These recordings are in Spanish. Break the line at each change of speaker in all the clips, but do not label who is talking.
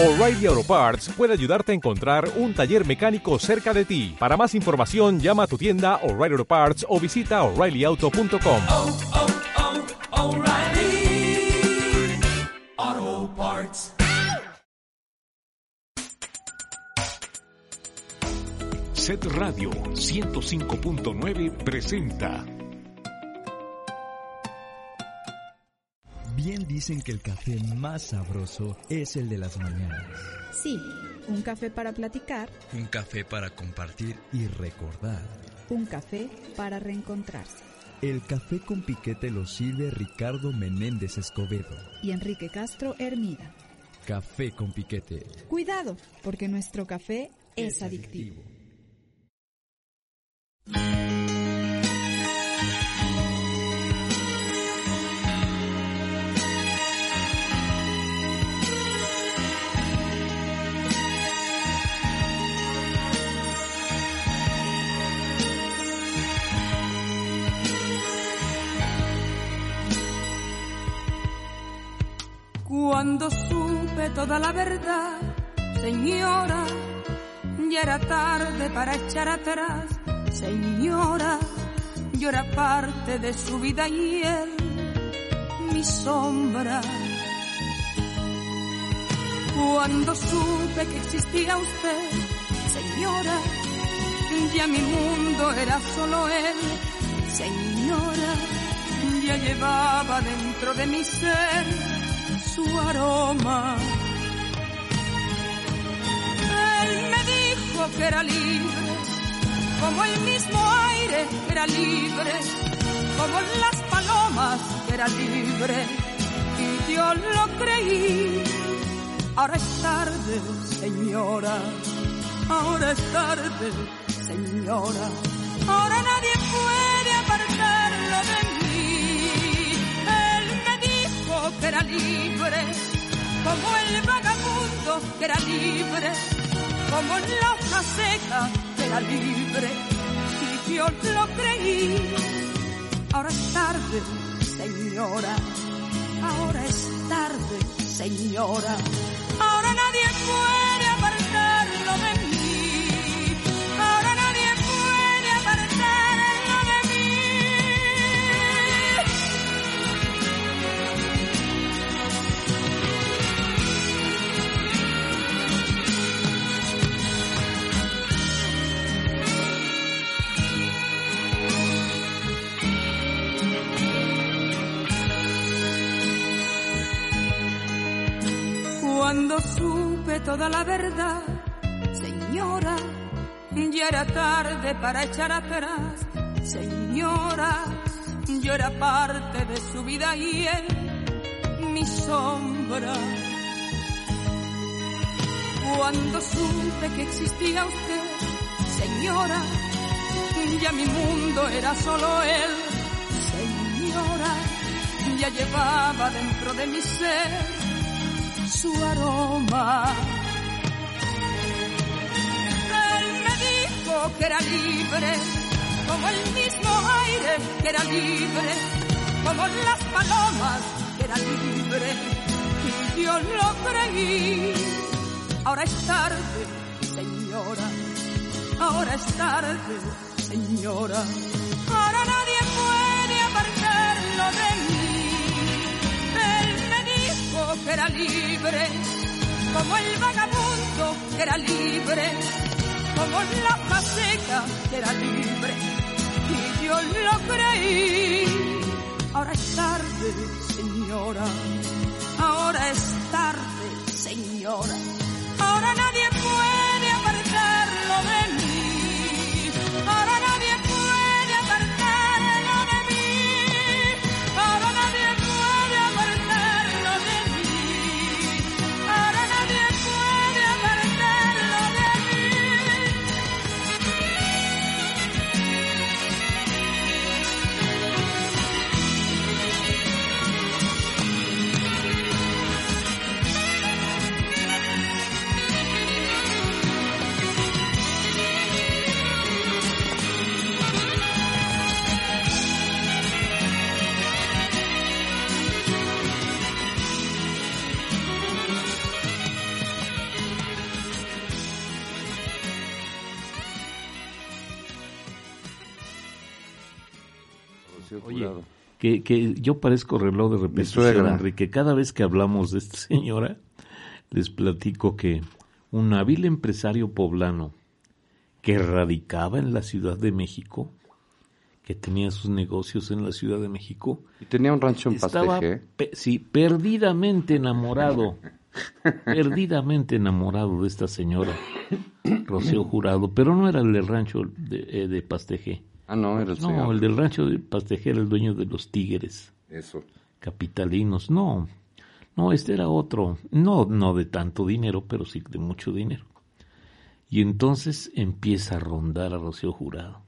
O'Reilly Auto Parts puede ayudarte a encontrar un taller mecánico cerca de ti. Para más información, llama a tu tienda O'Reilly Auto Parts o visita oreillyauto.com.
oh, oh, Parts.
Set Radio 105.9 presenta.
Bien dicen que el café más sabroso es el de las mañanas.
Sí, un café para platicar,
Un café para compartir y recordar.
un café para reencontrarse.
El café con piquete lo sirve Ricardo Menéndez Escobedo.
Y Enrique Castro Hermida.
Café con piquete.
Cuidado, porque nuestro café es adictivo.
Cuando supe toda la verdad, señora, ya era tarde para echar atrás, señora, yo era parte de su vida y él, mi sombra. Cuando supe que existía usted, señora, ya mi mundo era solo él, señora, ya llevaba dentro de mi ser su aroma. Él me dijo que era libre, como el mismo aire que era libre, como las palomas que era libre, y yo lo creí. Ahora es tarde, señora, ahora es tarde, señora, ahora nadie puede que era libre, como el vagabundo que era libre, como la hoja seca que era libre, y yo lo creí. Ahora es tarde, señora, ahora es tarde, señora, ahora nadie puede apartarlo de mí, Cuando supe toda la verdad, señora, ya era tarde para echar atrás. Señora, yo era parte de su vida y él, mi sombra. Cuando supe que existía usted, señora, ya mi mundo era solo él. Señora, ya llevaba dentro de mi ser su aroma. Él me dijo que era libre, como el mismo aire que era libre, como las palomas que era libre, y yo lo creí. Ahora es tarde, señora, ahora es tarde, señora, ahora nadie puede apartarlo de mí. Que era libre, como el vagabundo que era libre, como la hoja seca que era libre, y yo lo creí. Ahora es tarde, señora, ahora es tarde, señora, ahora nadie puede
que, que yo parezco reloj de repetición. Enrique. Cada vez que hablamos de esta señora, les platico que un hábil empresario poblano que radicaba en la Ciudad de México, que tenía sus negocios en la Ciudad de México,
Y tenía un rancho en
estaba
Pasteje.
pe- sí, perdidamente enamorado, perdidamente enamorado de esta señora, Rocío Jurado, pero no era el rancho de, eh, de Pasteje.
Ah, no, era el
No,
señor.
el del rancho de Pasteje era el dueño de los tigres
Eso.
capitalinos. No, no, este era otro. No, no de tanto dinero, pero sí de mucho dinero. Y entonces empieza a rondar a Rocío Jurado.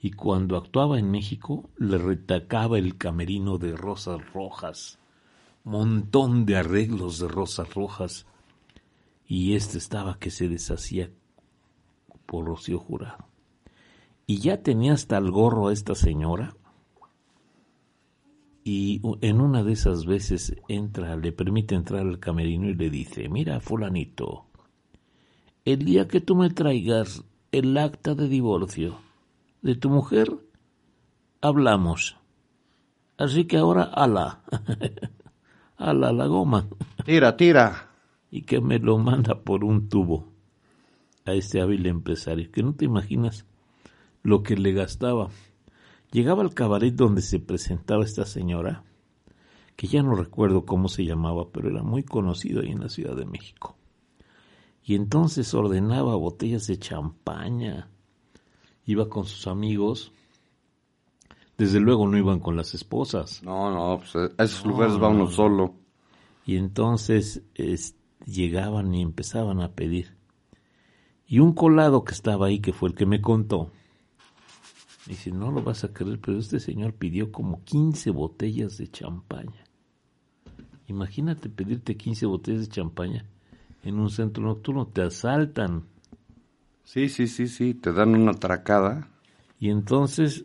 Y cuando actuaba en México, le retacaba el camerino de rosas rojas. Montón de arreglos de rosas rojas. Y este estaba que se deshacía por Rocío Jurado. Y ya tenía hasta el gorro a esta señora y en una de esas veces entra, le permite entrar al camerino y le dice, mira, fulanito, el día que tú me traigas el acta de divorcio de tu mujer, hablamos. Así que ahora, ala, ala la goma,
Tira, tira.
y que me lo manda por un tubo a este hábil empresario, que no te imaginas lo que le gastaba. Llegaba al cabaret donde se presentaba esta señora, que ya no recuerdo cómo se llamaba, pero era muy conocido ahí en la Ciudad de México. Y entonces ordenaba botellas de champaña, iba con sus amigos, desde luego no iban con las esposas.
No, no, pues a esos
No,
lugares va
no,
uno
no.
solo.
Y entonces es- llegaban y empezaban a pedir. Y un colado que estaba ahí, que fue el que me contó, dice, no lo vas a creer, pero este señor pidió como 15 botellas de champaña. Imagínate pedirte 15 botellas de champaña en un centro nocturno, te asaltan.
Sí, sí, sí, sí, te dan una atracada.
Y entonces,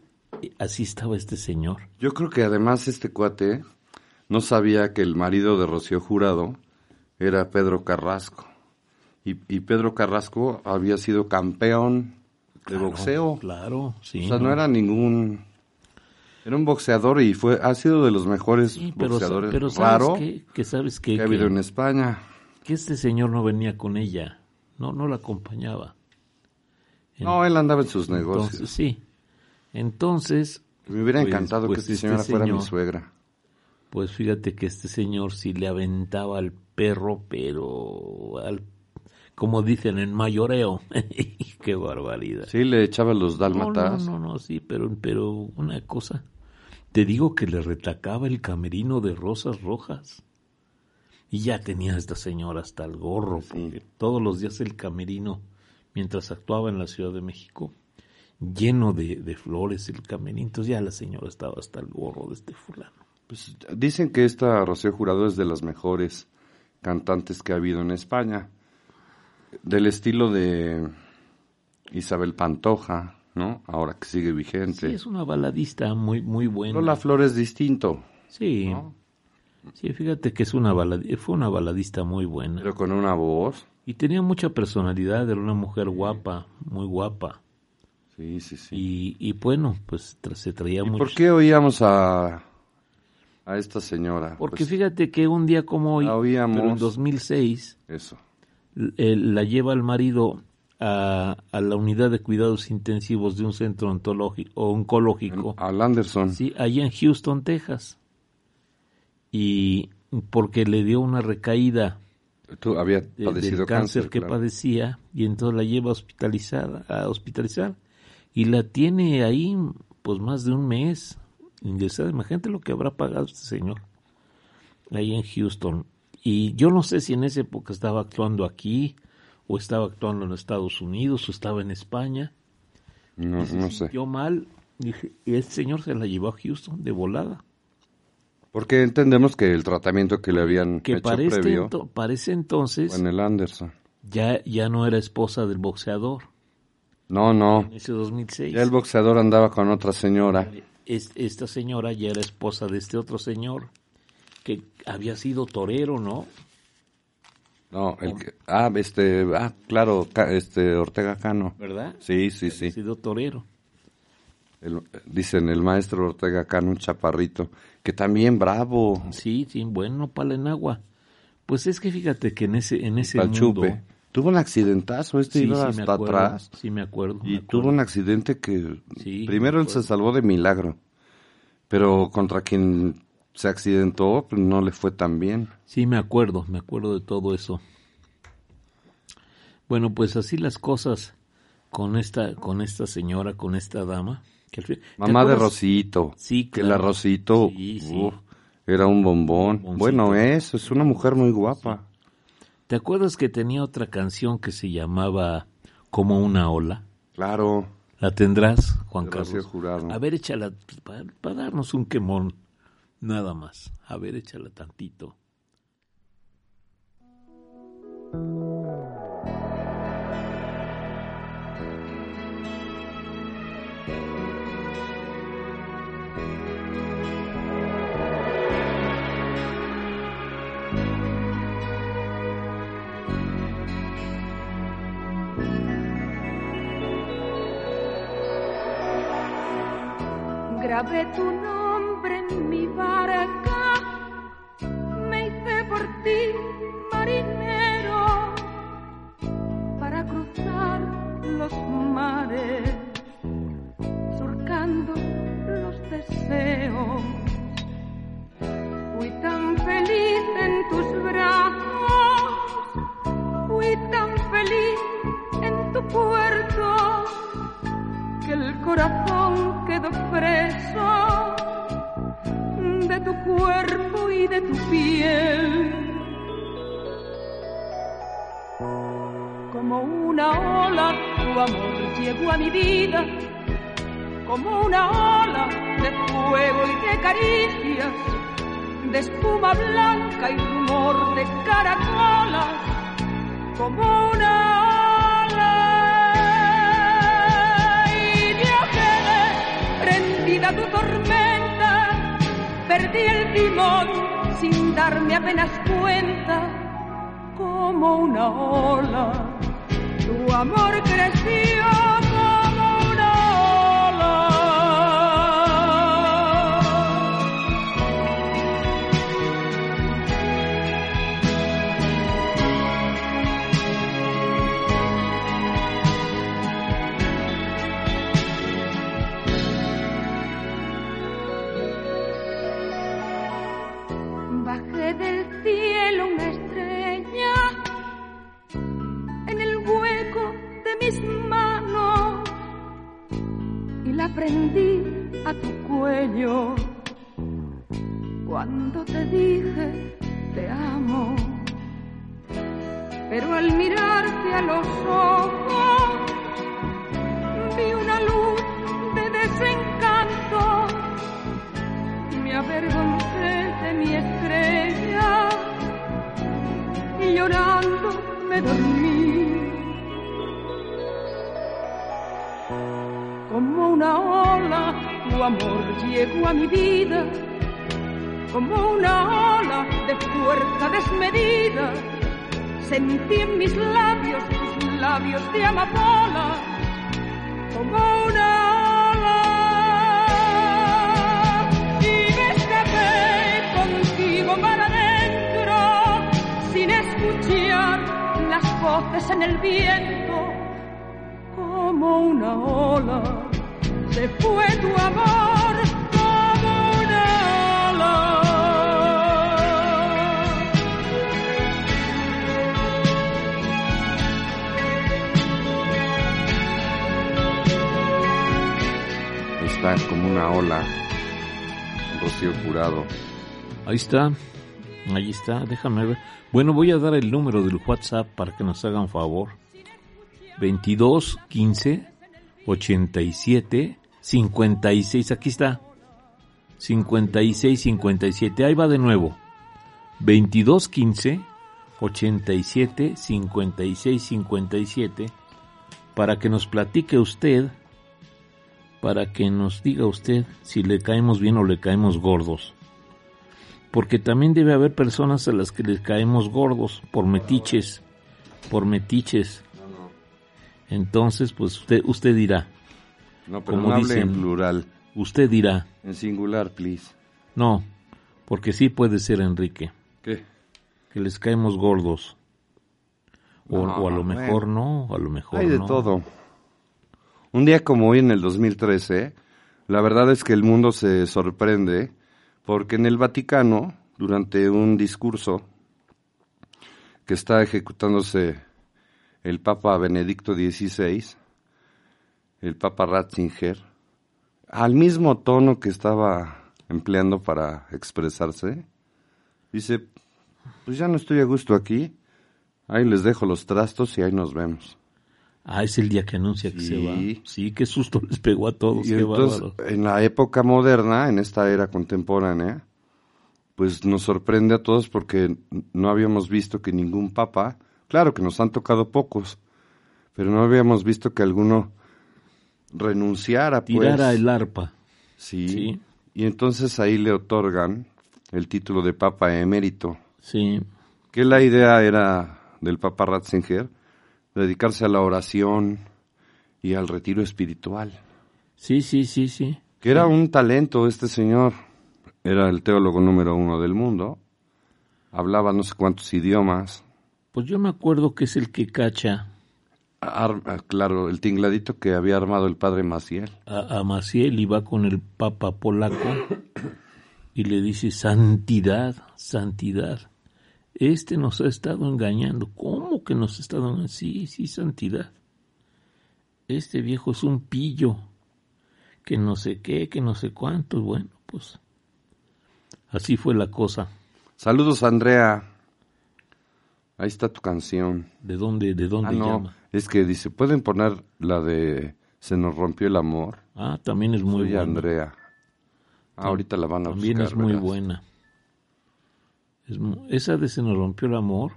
así estaba este señor.
Yo creo que además este cuate no sabía que el marido de Rocío Jurado era Pedro Carrasco. Y, y Pedro Carrasco había sido campeón de boxeo.
Claro, sí.
o sea, no era ningún... Era un boxeador y fue ha sido de los mejores
Sí, pero,
boxeadores.
pero ¿sabes
Raro?
Que sabes qué?
que ha habido
Que-
en España.
que este señor no venía con ella, no, no la acompañaba.
No, él andaba en sus negocios.
Sí. Entonces,
Me hubiera
pues-
encantado
pues
que esta
este
señora fuera mi
señor-
suegra.
pues fíjate que este señor sí le aventaba al perro, pero al, como dicen en mayoreo. Qué barbaridad.
Sí, le echaba los dálmatas.
no, no, no, sí, pero, pero una cosa. Te digo que le retacaba el camerino de rosas rojas. Y ya tenía esta señora hasta el gorro, porque todos los días el camerino, mientras actuaba en la Ciudad de México, lleno de, de flores el camerino. Entonces ya la señora estaba hasta el gorro de este fulano.
Pues, dicen que esta Rocío Jurado es de las mejores cantantes que ha habido en España. Del estilo de Isabel Pantoja, ¿no? Ahora que sigue vigente.
Sí, es una baladista muy, muy buena.
Lola Flores distinto,
Sí,
¿no?
sí, fíjate que es una baladi- fue una baladista muy buena.
pero con una voz.
Y tenía mucha personalidad, era una mujer guapa, muy guapa.
Sí, sí, sí.
Y, y bueno, pues tra- se traía
¿Y
mucho.
por qué oíamos a, a esta señora?
Porque
Pues,
fíjate que un día como hoy, pero en 2006,
Eso.
Eh, la lleva el marido a, a la unidad de cuidados intensivos de un centro o oncológico,
Al Anderson.
sí, allá en Houston, Texas. Y porque le dio una recaída
Tú había
de-
padecido
del cáncer, que
claro.
padecía y entonces la lleva a hospitalizar, a hospitalizar y la tiene ahí pues más de un mes ingresada. Imagínate lo que habrá pagado este señor ahí en Houston. Y yo no sé si en esa época estaba actuando aquí o estaba actuando en Estados Unidos o estaba en España.
No,
Y se
no sé.
sintió mal dije, y este señor se la llevó a Houston de volada.
Porque entendemos que el tratamiento que le habían
Que
hecho
parece,
previo
ento- parece entonces
en el Anderson.
ya, ya no era esposa del boxeador.
No, no.
En ese 2006.
Ya el boxeador andaba con otra señora.
Es- esta señora ya era esposa de este otro señor que había sido torero, ¿no?
No, el que, ah, este, ah, claro, este Ortega Cano.
¿Verdad?
Sí, sí, sí.
sido torero.
El- dicen el maestro Ortega Cano, un chaparrito, que también bravo.
Sí, sí, bueno, pala en agua. Pues es que fíjate que en ese, en ese
Pal
mundo...
Tuvo un accidentazo, este
Sí,
iba
sí
hasta
acuerdo,
atrás.
Sí, me acuerdo.
Y
me
tuvo
acuerdo.
un accidente que
Sí,
primero
me
él se salvó de milagro, pero contra quien se accidentó pues, no le fue tan bien.
Sí, me acuerdo, me acuerdo de todo eso. Bueno, pues así las cosas con esta, con esta señora, con esta dama. que al fin- ¿Te
Mamá de? Rosito.
Sí,
Que la Rosito
Sí, sí.
uf, era un bombón. Bueno, es, es una mujer muy guapa.
¿Te acuerdas que tenía otra canción que se llamaba Como una ola?
Claro.
¿La tendrás, Juan
Rocío
Carlos?
Jurado.
A ver, échala para darnos un quemón, nada más. A ver, échala tantito.
Grabé tu nombre la prendí a tu cuello cuando te dije te amo. Pero al mirarte a los ojos vi una luz de desencanto me avergoncé de mi estrella y llorando me dormí. Una ola, tu amor llegó a mi vida, como una ola de fuerza desmedida. Sentí en mis labios tus labios de amapola, como una ola. Y me escapé contigo para adentro, sin escuchar las voces en el viento, como una ola. Fue tu amor como una ola.
Está como una ola. Rocío Jurado.
Ahí está, ahí está, déjame ver. Bueno, voy a dar el número del WhatsApp para que nos hagan favor. 22 15 87 56, aquí está. 56 57, ahí va de nuevo. 22 15 87 56 57 para que nos platique usted, para que nos diga usted si le caemos bien o le caemos gordos porque también debe haber personas a las que les caemos gordos por metiches, por metiches. Entonces, pues usted, usted dirá,
No, pero
como
no hable
dicen,
en plural.
usted dirá,
En singular, please.
no, porque sí puede ser Enrique,
¿Qué?
que les caemos gordos. O,
No,
o a lo
bueno.
mejor no, a lo mejor
Hay de
no.
todo. Un día como hoy en el 2013, la verdad es que el mundo se sorprende porque en el Vaticano, durante un discurso que está ejecutándose el Papa Benedicto XVI, el Papa Ratzinger, al mismo tono que estaba empleando para expresarse, dice, pues ya no estoy a gusto aquí, ahí les dejo los trastos y ahí nos vemos.
Ah, es el día que anuncia que se va.
Sí.
Sí, qué susto les pegó a todos,
Y
qué
entonces,
bárbaro.
en la época moderna, en esta era contemporánea, pues nos sorprende a todos porque no habíamos visto que ningún papa, claro que nos han tocado pocos, pero no habíamos visto que alguno renunciara, pues.
Tirara el arpa.
Sí.
Sí.
Y entonces ahí le otorgan el título de papa emérito,
Sí,
que la idea era del papa Ratzinger, dedicarse a la oración y al retiro espiritual.
sí, sí, sí, sí.
Que era un talento este señor. Era el teólogo número uno del mundo. Hablaba no sé cuántos idiomas.
Pues yo me acuerdo que es el que cacha
Ar- ah, claro, el tingladito que había armado el padre Maciel.
a, a Maciel y va con el papa polaco y le dice, santidad, santidad. Este nos ha estado engañando. ¿Cómo que nos ha estado engañando? Sí, sí, santidad. Este viejo es un pillo. Que no sé qué, que no sé cuánto. Bueno, pues así fue la cosa.
Saludos, Andrea. Ahí está tu canción.
¿De dónde, de dónde
Ah, no,
llama?
Es que dice, ¿pueden poner la de Se nos rompió el amor?
Ah, también es muy
Soy
buena.
Andrea. Ah, ahorita la van a
También
buscar,
es muy
verás.
buena. Es esa de Se nos rompió el amor.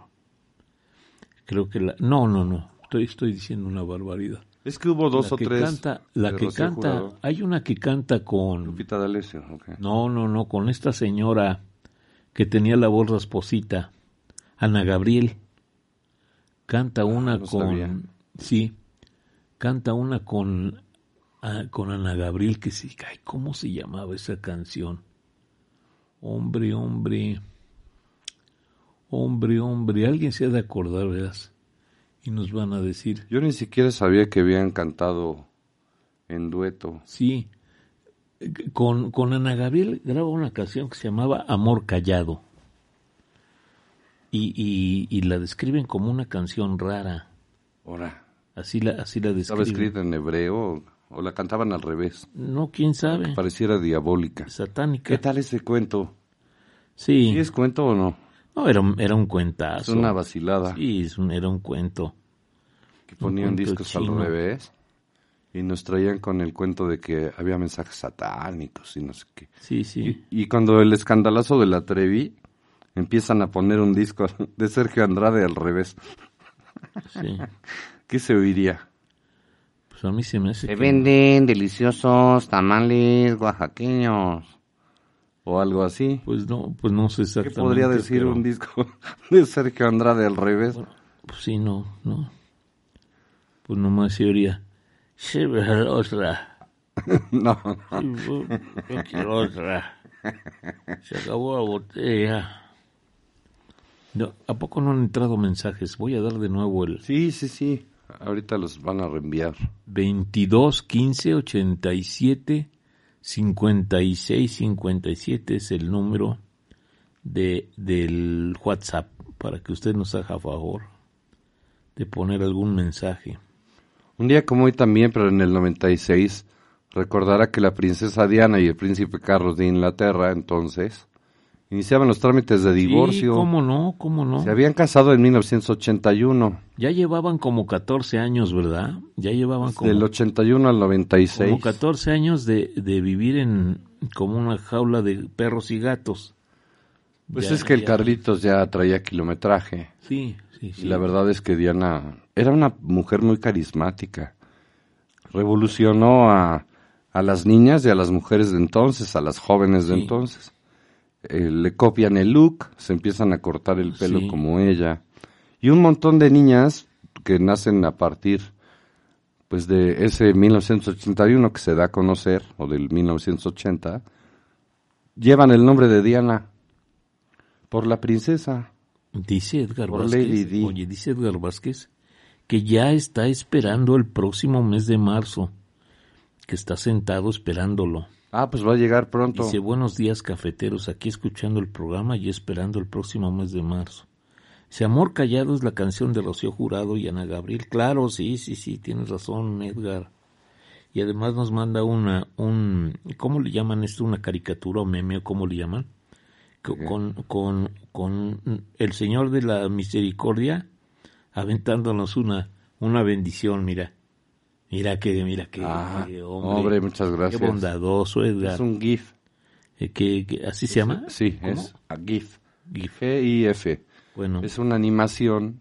Creo que la... No, no, no. Estoy, estoy diciendo una barbaridad.
Es que hubo dos
la
o
que
tres.
Canta, la que
Rocío
canta...
Jurado.
Hay una que canta con...
Lupita D'Alessio, ok.
No, no, no. Con esta señora que tenía la voz rasposita. Ana Gabriel. Canta una
Ah, no
con...
sabía.
Sí. Canta una con... ah, con Ana Gabriel que sí. Ay, ¿Cómo se llamaba esa canción? Hombre, hombre. Hombre, hombre. Alguien se ha de acordar, verás. Y nos van a decir.
Yo ni siquiera sabía que habían cantado en dueto.
Sí. Con, con Ana Gabriel graba una canción que se llamaba Amor Callado. Y, y, y la describen como una canción rara.
Ahora,
Así la, así la
¿estaba escrita en hebreo o la cantaban al revés?
No, quién sabe.
Pareciera diabólica.
Satánica.
¿Qué tal ese cuento?
Sí.
¿Sí es cuento o no?
No, era, un- era un
Es
cuentazo.
una vacilada.
Sí, es un- era un cuento.
que ponían discos al revés y nos traían con el cuento de que había mensajes satánicos y no sé qué.
Sí, sí.
Y, y cuando el escandalazo de la Trevi empiezan a poner un disco de Sergio Andrade al revés,
sí.
¿qué se oiría?
Pues a mí se me hace
Se
que-
venden deliciosos tamales oaxaqueños o algo así.
Pues no, pues no sé
¿Qué
exactamente.
podría decir
pero-
un disco de Sergio Andrade al revés?
Pues sí, no, no. Pues nomás se oiría. Pero otra.
no,
yo- yo quiero otra. Se acabó la botella. No, ¿A poco no han entrado mensajes? Voy a dar de nuevo el
sí, sí, sí. Ahorita los van a reenviar.
22 15 87 56 57 es el número de del WhatsApp para que usted nos haga favor de poner algún mensaje.
Un día como hoy también, pero en el 96, recordará que la princesa Diana y el príncipe Carlos de Inglaterra, entonces, iniciaban los trámites de divorcio.
Sí, ¿Cómo no? ¿Cómo no?
Se habían casado en 1981,
Ya llevaban como 14 años, ¿verdad? Ya llevaban como,
del 81 al 96.
como 14 años de, de vivir en como una jaula de perros y gatos.
Pues
Ya-
es que el
ya-
Carlitos ya traía kilometraje.
Sí, sí, sí.
Y la verdad es que Diana era una mujer muy carismática. Revolucionó a, a las niñas y a las mujeres de entonces, a las jóvenes de
Sí.
entonces. Eh, le copian el look, se empiezan a cortar el pelo
Sí.
como ella. Y un montón de niñas que nacen a partir pues de ese 1981 que se da a conocer, o del 1980, llevan el nombre de Diana por la princesa.
Dice Edgar
Por
Vázquez,
Lady
oye, dice Edgar Vázquez que ya está esperando el próximo mes de marzo, que está sentado esperándolo.
Ah, pues va a llegar pronto.
Dice, buenos días cafeteros, aquí escuchando el programa y esperando el próximo mes de marzo. Dice, Amor Callado es la canción de Rocío Jurado y Ana Gabriel. Claro, sí, sí, sí, tienes razón, Edgar. Y además nos manda una, un, ¿cómo le llaman esto? Una caricatura o meme o cómo le llaman? Co- Con, con, con el Señor de la Misericordia aventándonos una, una bendición, mira. Mira que, mira que,
Ah,
que
hombre, muchas gracias.
Qué bondadoso, Edgar.
Es un GIF.
Eh, que, que- ¿Así se llama?
Sí,
¿Cómo?
es a GIF.
GIF.
G-I-F.
Bueno,
Es una animación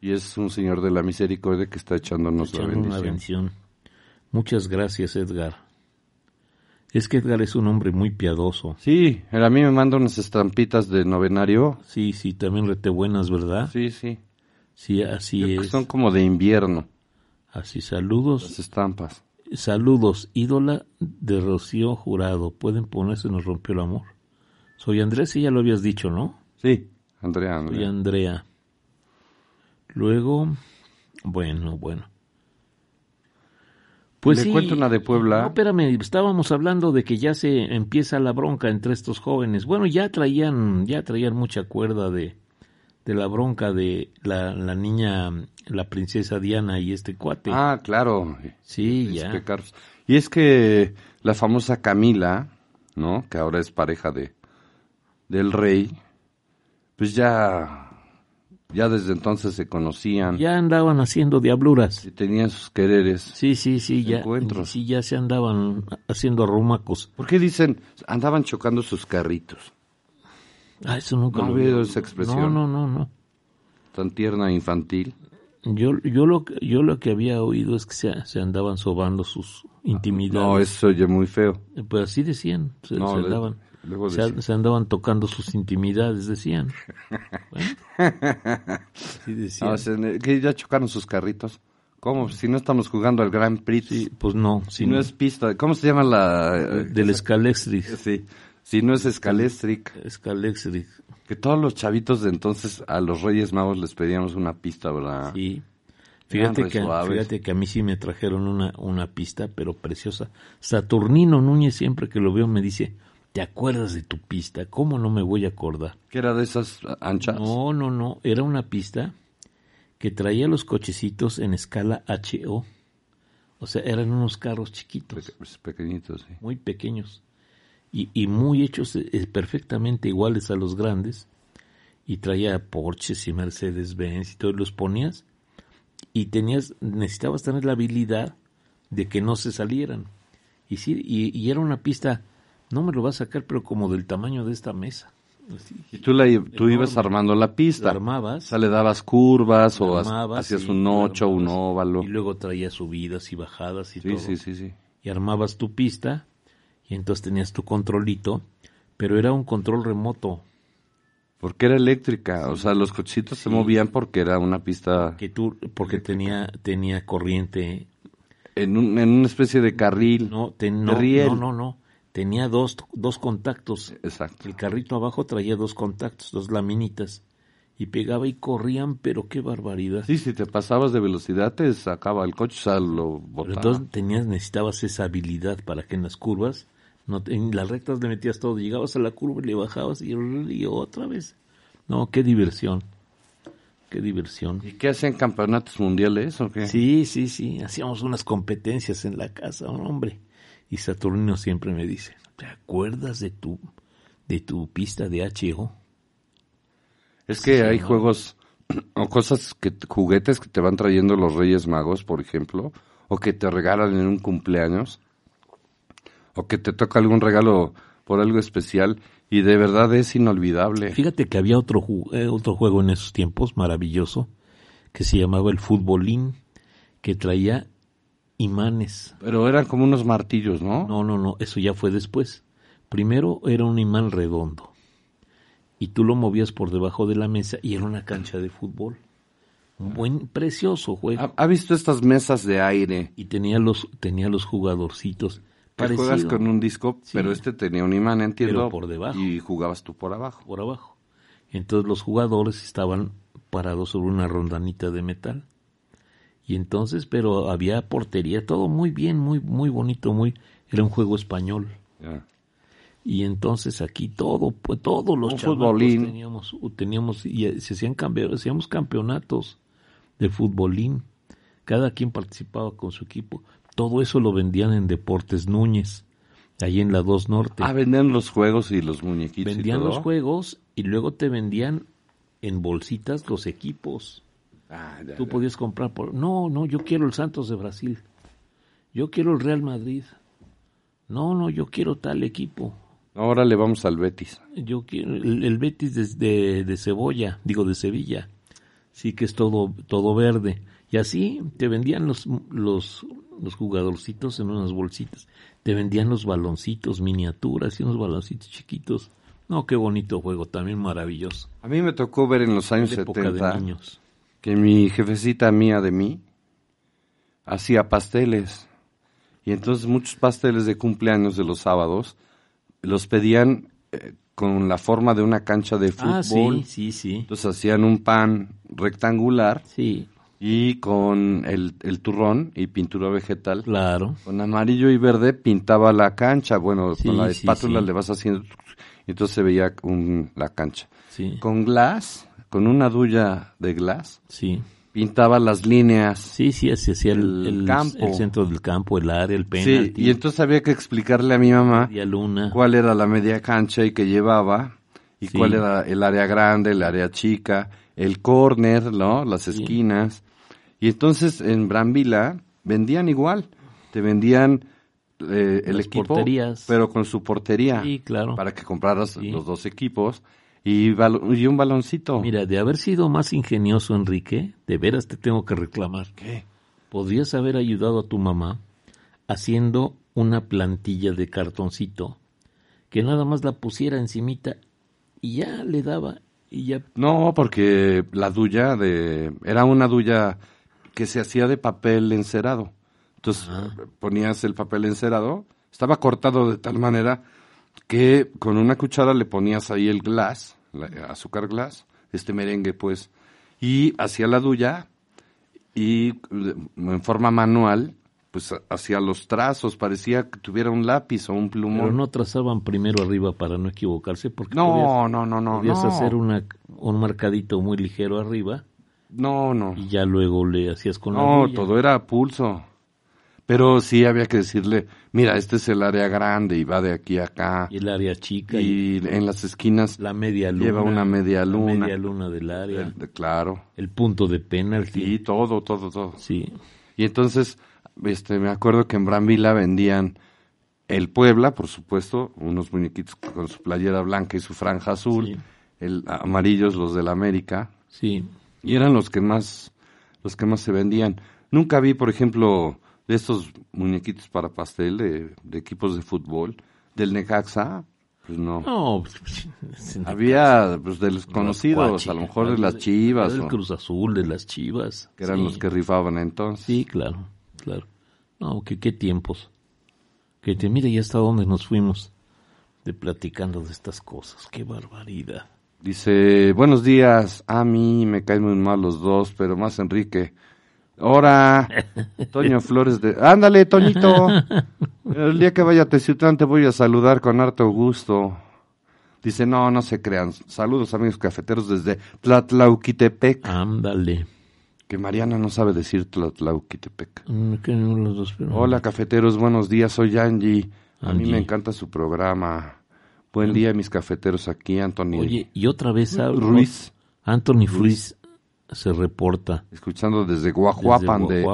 y es un señor de la misericordia que está echándonos la
echando
bendición.
una bendición. Muchas gracias, Edgar. Es que Edgar es un hombre muy piadoso.
Sí, él a mí me manda unas estampitas de novenario.
Sí, sí, también rete buenas, ¿verdad?
Sí, sí.
Sí, así
creo que
es.
Son como de invierno,
Así, saludos.
las estampas.
Saludos, ídola de Rocío Jurado. Pueden ponerse Nos rompió el amor. Soy Andrés y ya lo habías dicho, ¿no?
Sí, Andrea,
Soy
Andrea.
Andrea. Luego, bueno, bueno. Pues
Le
sí.
cuento una de Puebla.
No, espérame, estábamos hablando de que ya se empieza la bronca entre estos jóvenes. Bueno, ya traían, ya traían mucha cuerda de, de la bronca de la, la niña, la princesa Diana y este cuate.
Ah, claro.
sí,
Es
ya.
que Carlos- Y es que la famosa Camila, ¿no? Que ahora es pareja de del rey, pues ya ya desde entonces se conocían
Ya andaban haciendo diabluras.
y tenían sus quereres.
Sí, sí, sí, ya.
Encuentros.
Sí, ya se andaban haciendo rumacos.
¿Por qué dicen andaban chocando sus carritos?
Ah, eso nunca
No
lo
había oído esa expresión.
No, no, no, no.
Tan tierna e infantil.
Yo, yo, lo, yo lo que había oído es que se, se andaban sobando sus intimidades.
No, eso oye muy feo.
Pues así decían, se,
No,
se andaban,
luego
se, se andaban tocando sus intimidades, decían. Bueno, sí decían.
No, se- que ya chocaron sus carritos. ¿Cómo? Si no estamos jugando al Grand Prix.
Sí, pues no,
Si
si
no es pista. ¿Cómo se llama la...? eh,
del Scalextric.
Sí. Si no es Scalestric.
Scalextric,
Que todos los chavitos de entonces a los Reyes Magos les pedíamos una pista, ¿verdad?
sí. Fíjate que, fíjate que a mí sí me trajeron una, una pista, pero preciosa. Saturnino Núñez siempre que lo veo me dice, ¿te acuerdas de tu pista? ¿Cómo no me voy a acordar?
Que era de esas anchas.
No, no, no. Era una pista que traía los cochecitos en escala HO. O sea, eran unos carros chiquitos,
Pe- pues, pequeñitos, sí.
muy pequeños. Y, y muy hechos eh, perfectamente iguales a los grandes. Y traía Porsches y Mercedes-Benz y todo. y Los ponías y tenías, necesitabas tener la habilidad de que no se salieran. Y sí, y, y era una pista, no me lo va a sacar, pero como del tamaño de esta mesa. Así,
Y tú, la, tú ibas armando la pista.
la armabas.
O sea, le dabas curvas o
armabas,
hacías un ocho, un óvalo.
Y luego traía subidas y bajadas y
Sí,
todo.
sí, sí, sí.
Y armabas tu pista y entonces tenías tu controlito, pero era un control remoto
Porque era eléctrica. O sea, los cochitos se movían porque era una pista
que tú porque tenía tenía corriente,
en, un- en una especie de carril.
no, no, no, no, no, tenía dos dos contactos.
Exacto.
El carrito abajo traía dos contactos, dos laminitas y pegaba y corrían, pero qué barbaridad.
Sí, si te pasabas de velocidad te sacaba el coche, o sea, lo
Pero
botaba.
entonces tenías, necesitabas esa habilidad para que en las curvas, no, en las rectas le metías todo, llegabas a la curva y le bajabas y, y otra vez. No, qué diversión, qué diversión.
¿Y qué hacían campeonatos mundiales o qué?
Sí, sí, sí, hacíamos unas competencias en la casa, hombre. Y Saturnino siempre me dice, ¿te acuerdas de tu, de tu pista de HO?
Es que
Sí,
hay
¿no?
juegos o cosas que juguetes que te van trayendo los Reyes Magos, por ejemplo, o que te regalan en un cumpleaños, o que te toca algún regalo por algo especial y de verdad es inolvidable.
Fíjate que había otro, eh, otro juego en esos tiempos maravilloso que se llamaba el futbolín, que traía imanes.
Pero eran como unos martillos, ¿no?
No, no, no, eso ya fue después. Primero era un imán redondo y tú lo movías por debajo de la mesa y era una cancha de fútbol. Un buen, precioso juego.
¿Ha, ha visto estas mesas de aire?
Y tenía los, tenía los jugadorcitos.
Que juegas
Parecido
con un disco,
Sí.
pero este tenía un imán, entiendo.
Pero por debajo.
Y jugabas tú por abajo.
por abajo. Entonces los jugadores estaban parados sobre una rondanita de metal. Y entonces, pero había portería, todo muy bien, muy, muy bonito, muy, era un juego español. Y entonces aquí todo, pues todos los
futbolín.
teníamos, teníamos, y eh, se hacían hacíamos campeonatos de futbolín. Cada quien participaba con su equipo. Todo eso lo vendían en Deportes Núñez, ahí en la 2 Norte.
Ah, vendían los juegos y los muñequitos. y
vendían
todo?
los juegos y luego te vendían en bolsitas los equipos.
Ah, ya,
Tú
ya.
podías comprar por... No, no, yo quiero el Santos de Brasil. Yo quiero el Real Madrid. No, no, yo quiero tal equipo.
Ahora le vamos al Betis.
Yo quiero el, el Betis de, de, de Cebolla, digo de Sevilla. Sí que es todo todo verde. Y así te vendían los los los jugadorcitos en unas bolsitas. Te vendían los baloncitos miniaturas y unos baloncitos chiquitos. No, qué bonito juego, también maravilloso.
A mí me tocó ver en los años
De época
70
de niños.
que mi jefecita mía de mí hacía pasteles. Y entonces muchos pasteles de cumpleaños de los sábados los pedían eh, con la forma de una cancha de fútbol.
Ah, sí, sí, sí.
Entonces hacían un pan rectangular
Sí,
y con el, el turrón y pintura vegetal.
claro.
Con amarillo y verde pintaba la cancha. Bueno,
Sí,
con la
sí,
espátula
sí.
le vas haciendo y entonces se veía un- la cancha.
Sí,
Con glass, con una duya de glass,
sí.
pintaba las líneas.
Sí, sí, así hacía el,
campo.
el centro del campo, el área, el
Sí,
penalti.
y entonces había que explicarle a mi mamá
luna.
cuál era la media cancha y que llevaba y
Sí.
cuál era el área grande, el área chica, el córner, ¿no? Las esquinas. Y entonces en Brambila vendían igual, te vendían eh, el
Las
equipo,
porterías.
pero con su portería,
Sí, claro.
para que compraras
Sí.
los dos equipos y un baloncito.
Mira, de haber sido más ingenioso, Enrique, de veras te tengo que reclamar.
¿Qué?
Podrías haber ayudado a tu mamá haciendo una plantilla de cartoncito que nada más la pusiera encimita y ya le daba y ya
No, porque la duya de era una duya que se hacía de papel encerado. Entonces ponías el papel encerado, estaba cortado de tal manera que con una cuchara le ponías ahí el glass, la- azúcar glass, este merengue pues, y hacía la duya y eh, en forma manual pues ha- hacía los trazos, parecía que tuviera un lápiz o un
pero
plumón.
no trazaban primero arriba para no equivocarse porque
No,
podías,
no, no, no,
podías
no.
hacer una, un marcadito muy ligero arriba
No, no.
y ya luego le hacías con la
No,
huella.
todo era a pulso. Pero sí había que decirle, mira, este es el área grande y va de aquí a acá.
y el área chica y,
Y en las esquinas,
la media luna
lleva una media luna.
la media luna del área
el- de- claro.
el punto de penalti
Sí, todo, todo, todo.
sí
Y entonces, este, me acuerdo que en Brambila vendían el Puebla, por supuesto, unos muñequitos con su playera blanca y su franja azul,
Sí.
el amarillos los del América,
sí
y eran los que más los que más se vendían. Nunca vi, por ejemplo, de estos muñequitos para pastel de, de equipos de fútbol del Necaxa, pues no.
no pues,
Había pues de los conocidos,
Cuachi,
a lo mejor de las Chivas,
del Cruz Azul de las Chivas
que eran
sí.
los que rifaban entonces.
sí claro claro no que qué tiempos que te mire ya hasta dónde nos fuimos de platicando de estas cosas qué barbaridad
Dice, buenos días, a mí me caen muy mal los dos, pero más Enrique. Ahora, Toño Flores de... Ándale, Toñito. El día que vaya a Teciutlán te voy a saludar con harto gusto. Dice, no, no se crean. Saludos, amigos cafeteros, desde Tlatlauquitepec.
ándale
Que Mariana no sabe decir Tlatlauquitepec.
Mm, no los dos, pero-
Hola, cafeteros, buenos días, soy Angie. A mí me encanta su programa. Buen día, mis cafeteros aquí, Anthony
oye y otra vez hablo-
Ruiz.
Anthony Ruiz se reporta
Escuchando desde
desde
Guajuapan, de,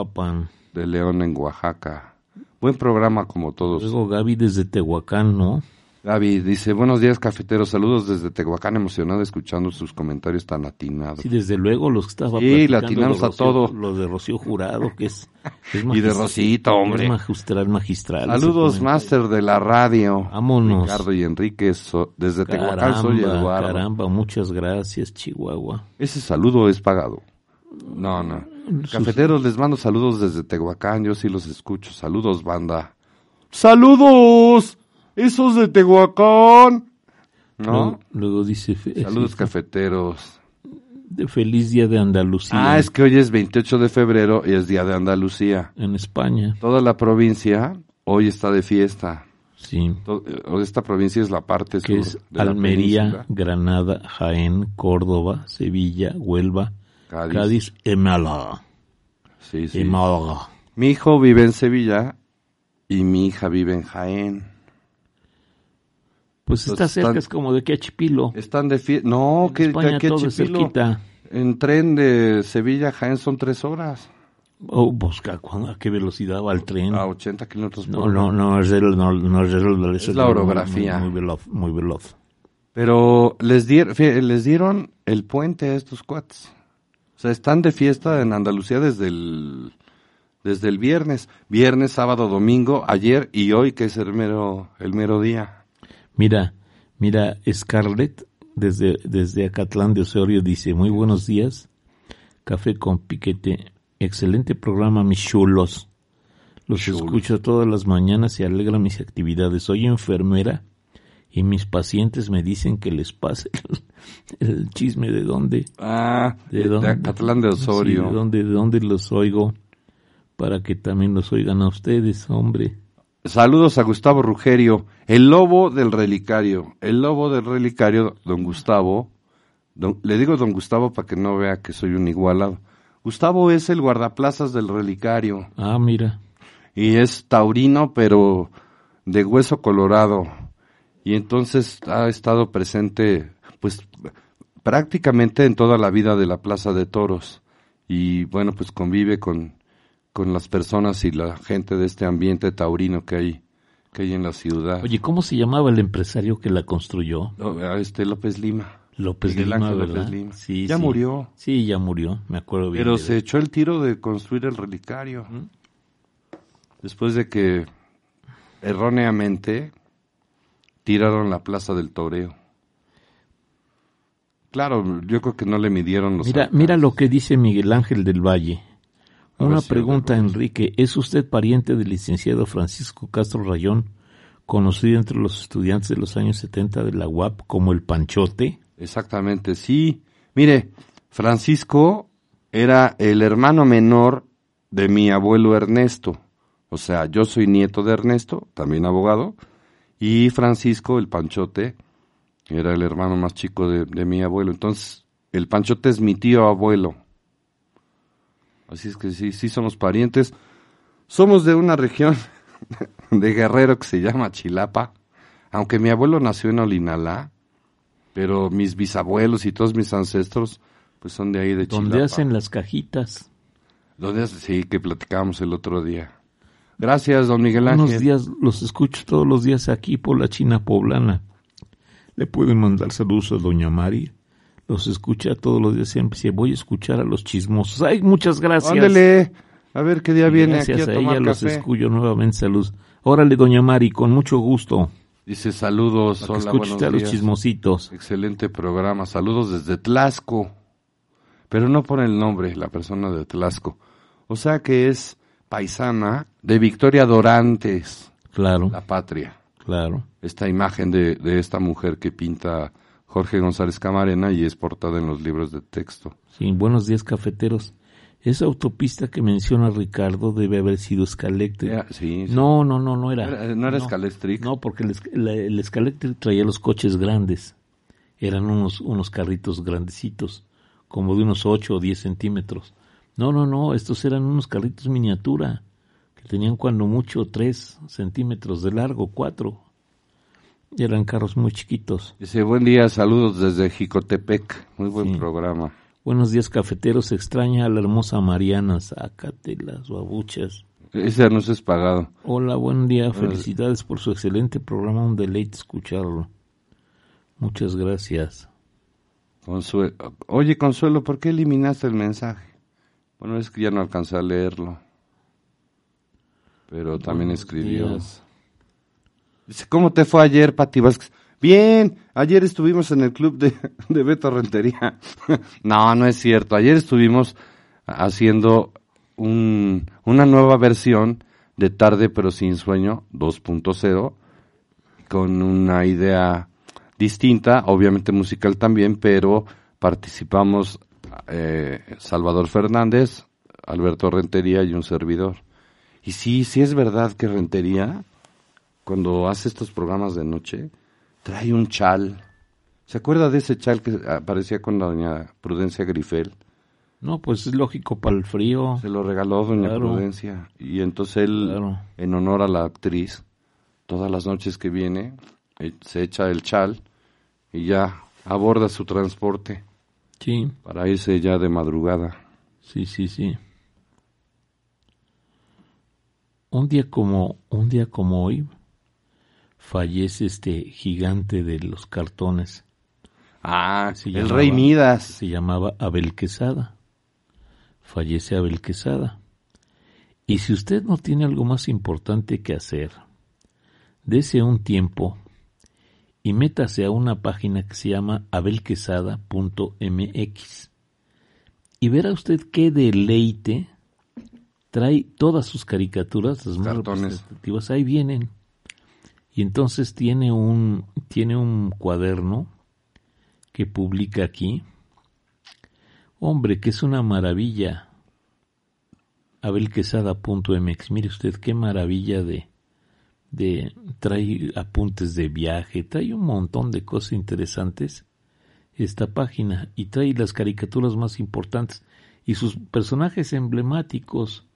de León en Oaxaca. Buen programa como todos.
luego Gaby desde Tehuacán no
Gaby dice, buenos días cafeteros, saludos desde Tehuacán, emocionado escuchando sus comentarios tan atinados.
Sí, desde luego los que estaba
Sí,
lo
a
Rocío-
todo.
Lo de Rocío Jurado, que es, es
Y de Rosito, hombre.
Es magistral, magistral.
Saludos, máster de la radio.
Vámonos.
Ricardo y Enrique, so- desde Tehuacán soy
Caramba,
Eduardo.
caramba, muchas gracias, Chihuahua.
Ese saludo es pagado. No, no. Cafeteros, les mando saludos desde Tehuacán, yo sí los escucho. Saludos, banda. ¡Saludos! ¡Esos de Tehuacán! ¿No?
Luego, luego dice fe-
Saludos,
sí,
cafeteros.
de Feliz Día de Andalucía
Ah, es que hoy es 28 de febrero y es Día de Andalucía.
en España.
Toda la provincia hoy está de fiesta.
Sí.
To- eh, Esta provincia es la parte
que
sur
es
de la
Almería. Granada, Jaén, Córdoba, Sevilla, Huelva,
Cádiz.
Cádiz, y Málaga.
Sí, sí.
Y Málaga.
Mi hijo vive en Sevilla y mi hija vive en Jaén.
Pues está
Entonces,
cerca,
están-
es como de que a Chipilo.
Están de fiesta. No,
En
que,
España
que,
todo es
Chipilo.
cerquita.
En tren de Sevilla a Jaén son tres horas.
Oh, busca, ¿cuándo- ¿a qué velocidad va el tren?
A 80 kilómetros por
No,
hora.
no, no es, el, no, no es, el-
Es la orografía.
Muy, muy veloz, muy veloz.
Pero les, les dieron el puente a estos cuates. O sea, están de fiesta en Andalucía desde el, desde el viernes. Viernes, sábado, domingo, ayer y hoy, que es el mero, el mero día.
Mira, mira, Scarlett desde, desde Acatlán de Osorio dice, muy buenos días, café con piquete, excelente programa, mis chulos. Los
Chulos.
escucho todas las mañanas y alegra mis actividades. Soy enfermera y mis pacientes me dicen que les pase el, el chisme de dónde,
Ah,
de
de,
dónde,
Acatlán de Osorio.
Sí, de dónde, de dónde los oigo, para que también los oigan a ustedes, hombre.
Saludos a Gustavo Rugerio, el lobo del relicario. El lobo del relicario, don Gustavo. don- le digo don Gustavo para que no vea que soy un igualado. Gustavo es el guardaplazas del relicario
Ah, mira.
y es taurino, pero de hueso colorado. Y entonces ha estado presente, pues, prácticamente en toda la vida de la Plaza de Toros. Y bueno, pues convive con, con las personas y la gente de este ambiente taurino que hay, que hay en la ciudad.
Oye, ¿cómo se llamaba el empresario que la construyó?
No, Este López Lima.
López Lima,
Ángel
¿verdad?
López Lima.
Sí,
Ya
sí.
murió.
Sí, ya murió, me acuerdo bien.
Pero se echó el tiro de construir el relicario. Después de que erróneamente tiraron la plaza del toreo. Claro, yo creo que no le midieron los
Mira,
alcances.
mira lo que dice Miguel Ángel del Valle. Una
si
pregunta. Enrique. ¿Es usted pariente del licenciado Francisco Castro Rayón, conocido entre los estudiantes de los años 70 de la UAP como el Panchote?
Exactamente, sí. Mire, Francisco era el hermano menor de mi abuelo Ernesto. O sea, yo soy nieto de Ernesto, también abogado, y Francisco, el Panchote, era el hermano más chico de, de mi abuelo. Entonces, el Panchote es mi tío abuelo. Así es que sí, sí somos parientes. Somos de una región de Guerrero que se llama Chilapa. Aunque mi abuelo nació en Olinalá, pero mis bisabuelos y todos mis ancestros pues son de ahí de
Donde
Chilapa.
hacen las cajitas.
Donde sí, que platicábamos el otro día. Gracias, don Miguel Ángel.
Unos días, los escucho todos los días aquí por la China Poblana. Le pueden mandar saludos a Doña Mari. Los escucha todos los días. Siempre dice, voy a escuchar a los chismosos. Ay, muchas gracias.
Ándele, a ver qué día
Y
viene
gracias
aquí a
a
tomar
ella los
café.
escucho nuevamente. Saludos. Órale, Doña Mari, con mucho gusto.
Dice saludos,
Para
hola, buenos
a los
días.
chismositos.
Excelente programa, saludos desde Tlasco. Pero no pone el nombre, la persona de Tlasco. O sea que es paisana de Victoria Dorantes,
Claro,
la patria.
claro.
esta imagen de, de esta mujer que pinta Jorge González Camarena y es portada en los libros de texto.
Sí, buenos días, cafeteros. Esa autopista que menciona Ricardo debe haber sido
sí, sí.
No, no, no, no era.
¿No era- no era?
No, porque el, la- el Scalextric traía los coches grandes. Eran unos, unos carritos grandecitos, como de unos 8 o 10 centímetros. No, no, no, estos eran unos carritos miniatura, que tenían cuando mucho 3 centímetros de largo, 4. Eran carros muy chiquitos.
Dice, buen día, saludos desde Jicotepec. Muy buen
Sí.
programa.
Buenos días, cafeteros. Extraña a la hermosa Mariana. Sácate las babuchas.
Ese anuncio es pagado.
Hola, buen día. Felicidades por su excelente programa. Un deleite escucharlo. Muchas gracias.
Consuelo. Oye, Consuelo, ¿por qué eliminaste el mensaje? Bueno, es que ya no alcancé a leerlo. Pero también
Buenos
escribió.
días.
¿Cómo te fue ayer, Pati Vázquez? Bien, ayer estuvimos en el club de, de Beto Rentería. no, no es cierto. Ayer estuvimos haciendo un, una nueva versión de Tarde pero sin sueño 2.0 con una idea distinta, obviamente musical también, pero participamos eh, Salvador Fernández, Alberto Rentería y un servidor. Y sí, sí es verdad que Rentería, cuando hace estos programas de noche, trae un chal. ¿Se acuerda de ese chal que aparecía con la doña Prudencia Grifel?
No, pues es lógico para el frío.
Se lo regaló doña
Claro.
Prudencia. Y entonces él,
Claro.
en honor a la actriz, todas las noches que viene, eh, se echa el chal y ya aborda su transporte
Sí,
para irse ya de madrugada.
sí, sí, sí. Un día como un día como hoy fallece este gigante de los cartones.
Ah,
Se
el
llamaba-
rey Midas.
Se llamaba Abel Quesada. Fallece Abel Quesada. Y si usted no tiene algo más importante que hacer, dese un tiempo y métase a una página que se llama abelquesada.mx y verá usted qué deleite trae todas sus caricaturas, las más representativas, ahí vienen. Y entonces tiene un, tiene un cuaderno que publica aquí. Hombre, que es una maravilla. Abelquesada.mx. Mire usted qué maravilla de, de trae apuntes de viaje, trae un montón de cosas interesantes esta página y trae las caricaturas más importantes y sus personajes emblemáticos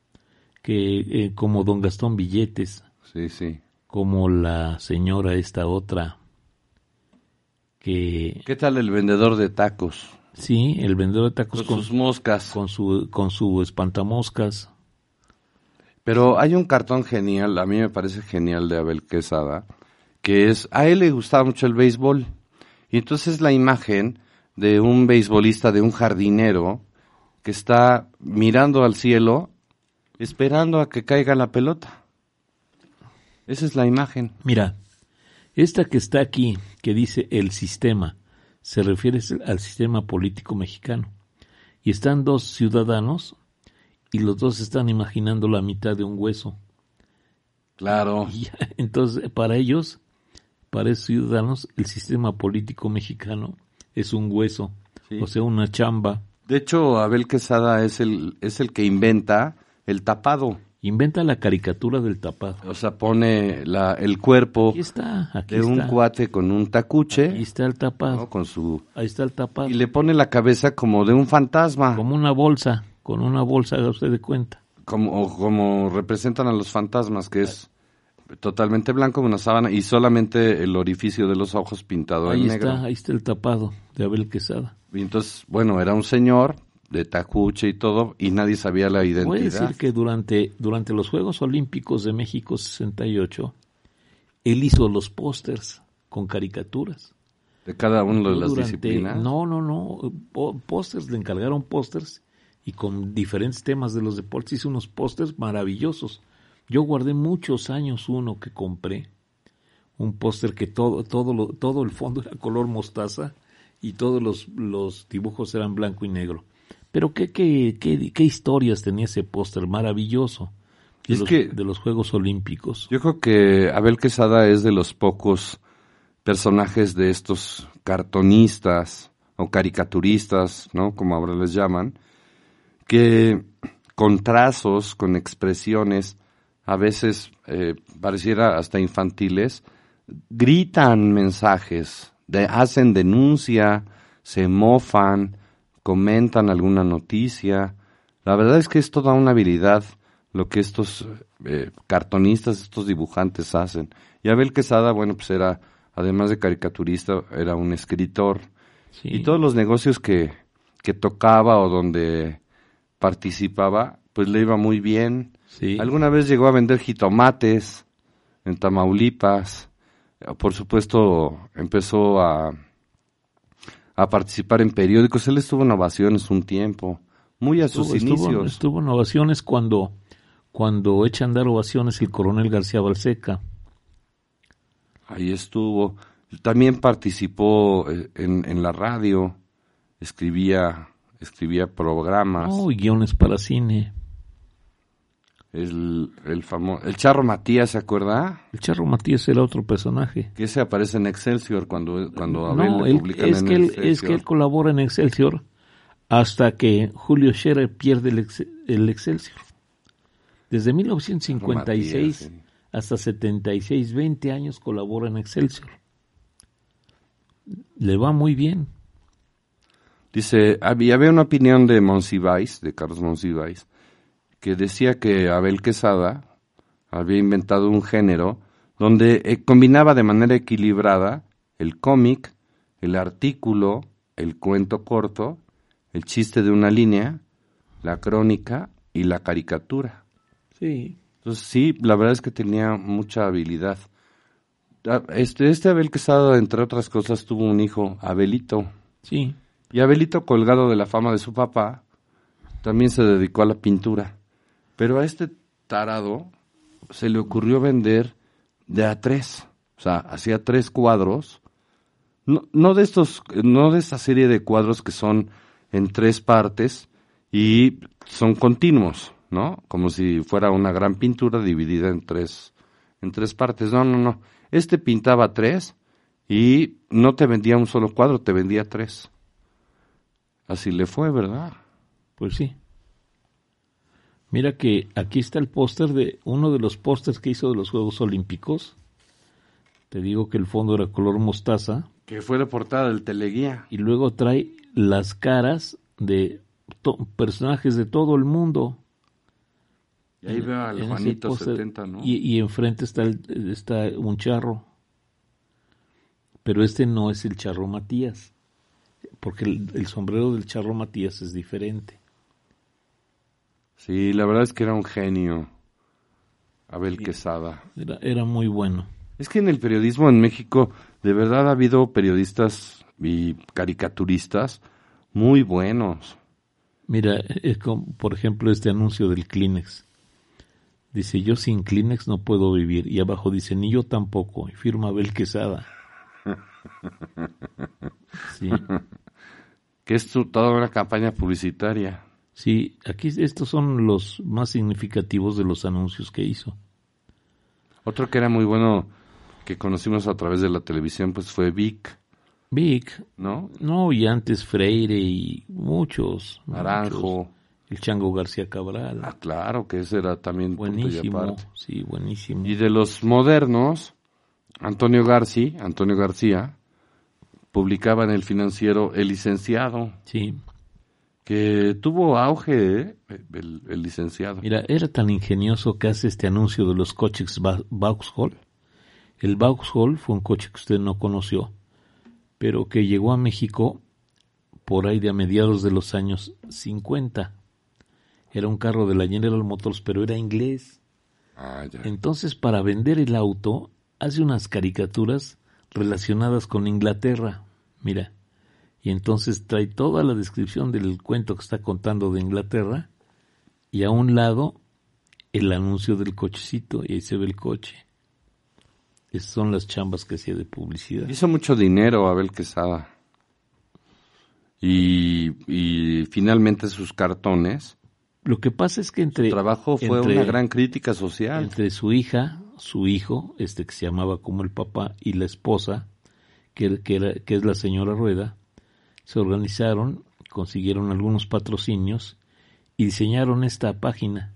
que eh, como Don Gastón Billetes,
Sí, sí.
Como la señora esta otra que
¿Qué tal el vendedor de tacos?
sí, el vendedor de tacos
Con
con,
sus moscas.
con su con su espantamoscas.
Pero hay un cartón genial, a mí me parece genial de Abel Quesada, que es, a él le gustaba mucho el béisbol. Y entonces la imagen de un beisbolista, de un jardinero, que está mirando al cielo, esperando a que caiga la pelota. Esa es la imagen.
Mira, esta que está aquí, que dice el sistema, se refiere al sistema político mexicano. Y están dos ciudadanos y los dos están imaginando la mitad de un hueso.
Claro.
Y entonces, para ellos, para esos ciudadanos, el sistema político mexicano es un hueso,
Sí.
o sea, una chamba.
De hecho, Abel Quesada es el, es el que inventa el tapado.
Inventa la caricatura del tapado.
O sea, pone la, el cuerpo
Aquí está, aquí
de un
está.
cuate con un tacuche,
Ahí está el tapado.
¿no? con su
Ahí está el tapado.
y le pone la cabeza como de un fantasma,
Como una bolsa, con una bolsa, haga usted de cuenta.
como, o como representan a los fantasmas, que es totalmente blanco, una sábana, y solamente el orificio de los ojos pintado
Ahí
en
está,
negro.
ahí está el tapado de Abel Quesada.
Y entonces, bueno, era un señor de tacuche y todo, y nadie sabía la
Puede
identidad.
decir que durante, durante los Juegos Olímpicos de México 68, él hizo los pósters con caricaturas.
De cada una de las
Durante-
disciplinas.
No, no, no. Pósters, le encargaron pósters y con diferentes temas de los deportes hizo unos pósters maravillosos. Yo guardé muchos años uno que compré, un póster que todo, todo, lo- todo el fondo era color mostaza y todos los, los dibujos eran blanco y negro. Pero qué, qué, qué, qué historias tenía ese póster maravilloso de,
Es
los,
que-
de los Juegos Olímpicos.
Yo creo que Abel Quesada es de los pocos personajes de estos cartonistas o caricaturistas, ¿no? Como ahora les llaman, que con trazos, con expresiones, a veces eh, pareciera hasta infantiles, gritan mensajes, de- hacen denuncia, se mofan, comentan alguna noticia. La verdad es que es toda una habilidad lo que estos eh, cartonistas, estos dibujantes hacen. Y Abel Quesada, bueno, pues era, además de caricaturista, era un escritor.
Sí.
Y todos los negocios que, que tocaba o donde participaba, pues le iba muy bien.
Sí.
Alguna vez llegó a vender jitomates en Tamaulipas. Por supuesto, empezó a, a participar en periódicos. Él estuvo en Ovaciones un tiempo, muy a sus
estuvo,
inicios.
estuvo en ovaciones cuando, cuando echa a andar ovaciones el coronel García Balseca.
Ahí estuvo. También participó eh, en, en la radio, escribía escribía programas.
Oh, y guiones para cine.
El, el famoso, el Charro Matías, ¿se acuerda?
El Charro Matías era otro personaje.
Que ese aparece en Excelsior cuando, cuando Abel
No,
le
él- es,
en
que él,
Excelsior.
es que él colabora en Excelsior hasta que Julio Scherer pierde el, Ex- el Excelsior. Desde 1956
Matías, sí.
hasta 76, 20 años colabora en Excelsior. Le va muy bien.
Dice, había, había una opinión de Monsiváis, de Carlos Monsiváis, que decía que Abel Quesada había inventado un género donde eh, combinaba de manera equilibrada el cómic, el artículo, el cuento corto, el chiste de una línea, la crónica y la caricatura.
Sí.
Entonces sí, la verdad es que tenía mucha habilidad. Ah, Este, este Abel Quesada, entre otras cosas, tuvo un hijo, Abelito.
Sí.
Y Abelito, colgado de la fama de su papá, también se dedicó a la pintura. Pero a este tarado se le ocurrió vender de a tres. O sea, hacía tres cuadros. No, no de estos, no de esta serie de cuadros que son en tres partes y son continuos, ¿no? Como si fuera una gran pintura dividida en tres, en tres partes. No, no, no. Este pintaba tres y no te vendía un solo cuadro, te vendía tres. Así le fue, ¿verdad?
Pues sí. Mira que aquí está el póster de uno de los pósters que hizo de los Juegos Olímpicos. Te digo que el fondo era color mostaza
Que fue la portada del teleguía.
y luego trae las caras de personajes de todo el mundo.
Y ahí veo al Juanito
póster.
70, ¿no?
Y, y enfrente está, el- está un charro. Pero este no es el charro Matías. Porque el, el sombrero del charro Matías es diferente.
Sí, la verdad es que era un genio. Abel Quesada.
Era, era muy bueno.
Es que en el periodismo en México, de verdad ha habido periodistas y caricaturistas muy buenos.
Mira, es como, por ejemplo, este anuncio del Kleenex. Dice, yo sin Kleenex no puedo vivir. Y abajo dice, ni yo tampoco. Y firma Abel Quesada. Sí,
Que es toda una campaña publicitaria.
Sí, aquí estos son los más significativos de los anuncios que hizo.
Otro que era muy bueno, que conocimos a través de la televisión, pues fue Vic,
Vic,
¿no?
no, y antes Freire y muchos.
Naranjo.
muchos. El Chango García Cabral.
Ah, claro, que ese era también punto y
buenísimo, sí, buenísimo.
Y de los modernos, Antonio Garci, Antonio García, publicaba en el financiero El Licenciado,
Sí,
que tuvo auge, ¿eh? el, el licenciado.
Mira, era tan ingenioso que hace este anuncio de los coches Ba- Vauxhall. El Vauxhall fue un coche que usted no conoció, pero que llegó a México por ahí de a mediados de los años 50. Era un carro de la General Motors, pero era inglés.
Ah, ya.
Entonces, para vender el auto, hace unas caricaturas relacionadas con Inglaterra. Mira. Y entonces trae toda la descripción del cuento que está contando de Inglaterra y a un lado el anuncio del cochecito y ahí se ve el coche. Esas son las chambas que hacía de publicidad.
Hizo mucho dinero Abel Quesada. Y, y finalmente sus cartones,
Lo que pasa es que entre,
su trabajo fue
entre-
una gran crítica social.
entre su hija, su hijo, este que se llamaba como el papá, y la esposa, que, que, era, que es la señora Rueda, se organizaron, consiguieron algunos patrocinios y diseñaron esta página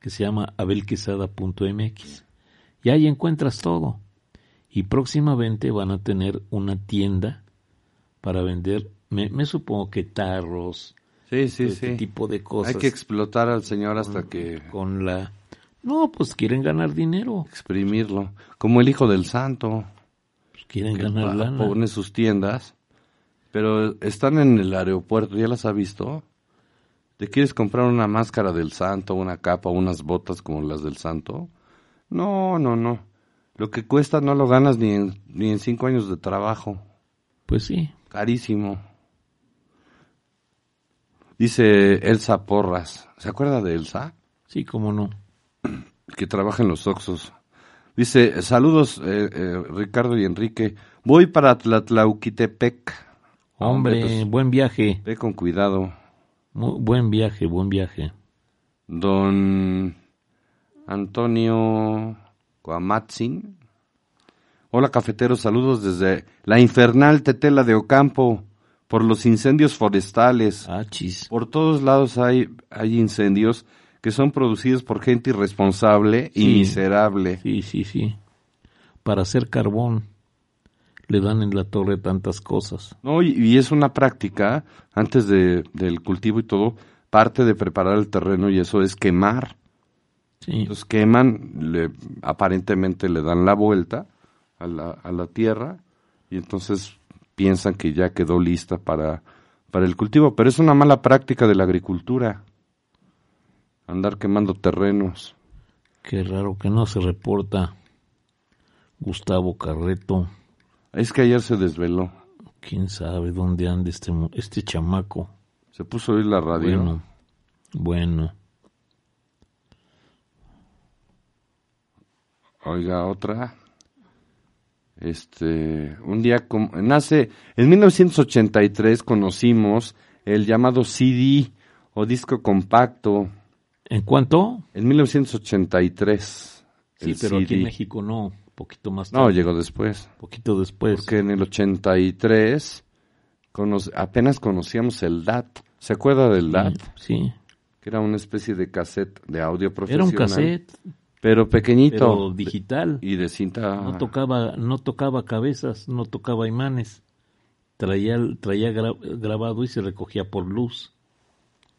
que se llama abelquesada.mx. Y ahí encuentras todo. Y próximamente van a tener una tienda para vender, me, me supongo que tarros,
Sí, sí,
este
sí.
tipo de cosas.
Hay que explotar al señor hasta que
con la... No, pues quieren ganar dinero,
exprimirlo. Como el hijo del santo,
pues quieren
que
ganar lana.
pone sus tiendas, pero están en el aeropuerto, ¿ya las ha visto? ¿Te quieres comprar una máscara del santo, una capa, unas botas como las del santo? No, no, no. Lo que cuesta no lo ganas ni en, ni en cinco años de trabajo.
Pues sí,
Carísimo. Dice Elsa Porras. ¿Se acuerda de Elsa?
sí, cómo no.
Que trabaja en los Oxos. Dice, saludos eh, eh, Ricardo y Enrique. Voy para Tlatlauquitepec.
Hombre,
pues,
buen viaje.
ve con cuidado.
Buen viaje, buen viaje.
Don Antonio Coamatzin. Hola cafeteros, saludos desde la infernal Tetela de Ocampo por los incendios forestales.
Ah.
Por todos lados hay, hay incendios que son producidos por gente irresponsable y miserable.
Sí, sí, sí. Para hacer carbón le dan en la torre tantas cosas.
No, y, y es una práctica, antes de, del cultivo y todo, parte de preparar el terreno y eso es quemar.
Sí.
Entonces queman, le, aparentemente le dan la vuelta a la, a la tierra y entonces piensan que ya quedó lista para, para el cultivo. Pero es una mala práctica de la agricultura, andar quemando terrenos.
Qué raro que no se reporta Gustavo Carreto.
Es que ayer se desveló,
Quién sabe dónde anda este, este chamaco.
se puso a oír la radio.
Bueno, bueno.
Oiga, otra. Este, un día como, nace, en 1983 conocimos el llamado CD o disco compacto.
¿En cuánto?
En 1983.
Sí,
el
pero aquí en México no. Poquito más tarde.
No, llegó después.
Poquito después.
Porque en el 83 cono- apenas conocíamos el DAT. ¿Se acuerda del DAT?
Sí.
Que era una especie de cassette de audio
Era
profesional.
un cassette,
Pero pequeñito.
pero digital.
Y de cinta.
No tocaba, no tocaba cabezas, no tocaba imanes. Traía, traía gra- grabado y se recogía por luz.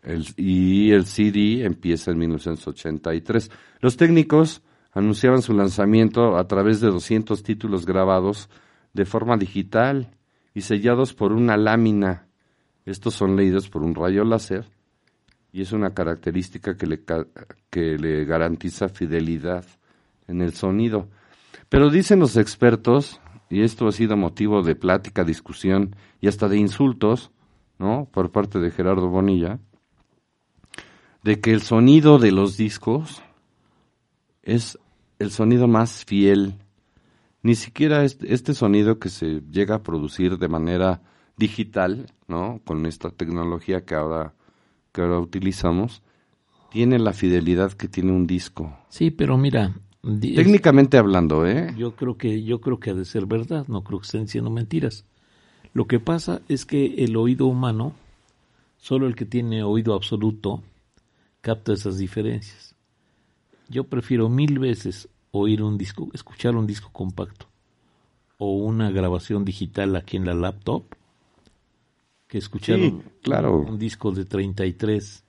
El- y el CD empieza en 1983. Los técnicos anunciaban su lanzamiento a través de 200 títulos grabados de forma digital y sellados por una lámina. Estos son leídos por un rayo láser y es una característica que le, que le garantiza fidelidad en el sonido. Pero dicen los expertos, y esto ha sido motivo de plática, discusión y hasta de insultos, ¿no? Por parte de Gerardo Bonilla, de que el sonido de los discos es el sonido más fiel. Ni siquiera este, sonido que se llega a producir de manera digital, ¿no? Con esta tecnología que ahora, que ahora utilizamos, tiene la fidelidad que tiene un disco.
Sí, pero mira, es-
Técnicamente hablando, ¿eh?
yo creo que yo creo que ha de ser verdad, no creo que estén diciendo mentiras. Lo que pasa es que el oído humano, solo el que tiene oído absoluto, capta esas diferencias. Yo prefiero mil veces oír un disco, escuchar un disco compacto o una grabación digital aquí en la laptop que escuchar
Sí,
un,
claro.
un disco de 33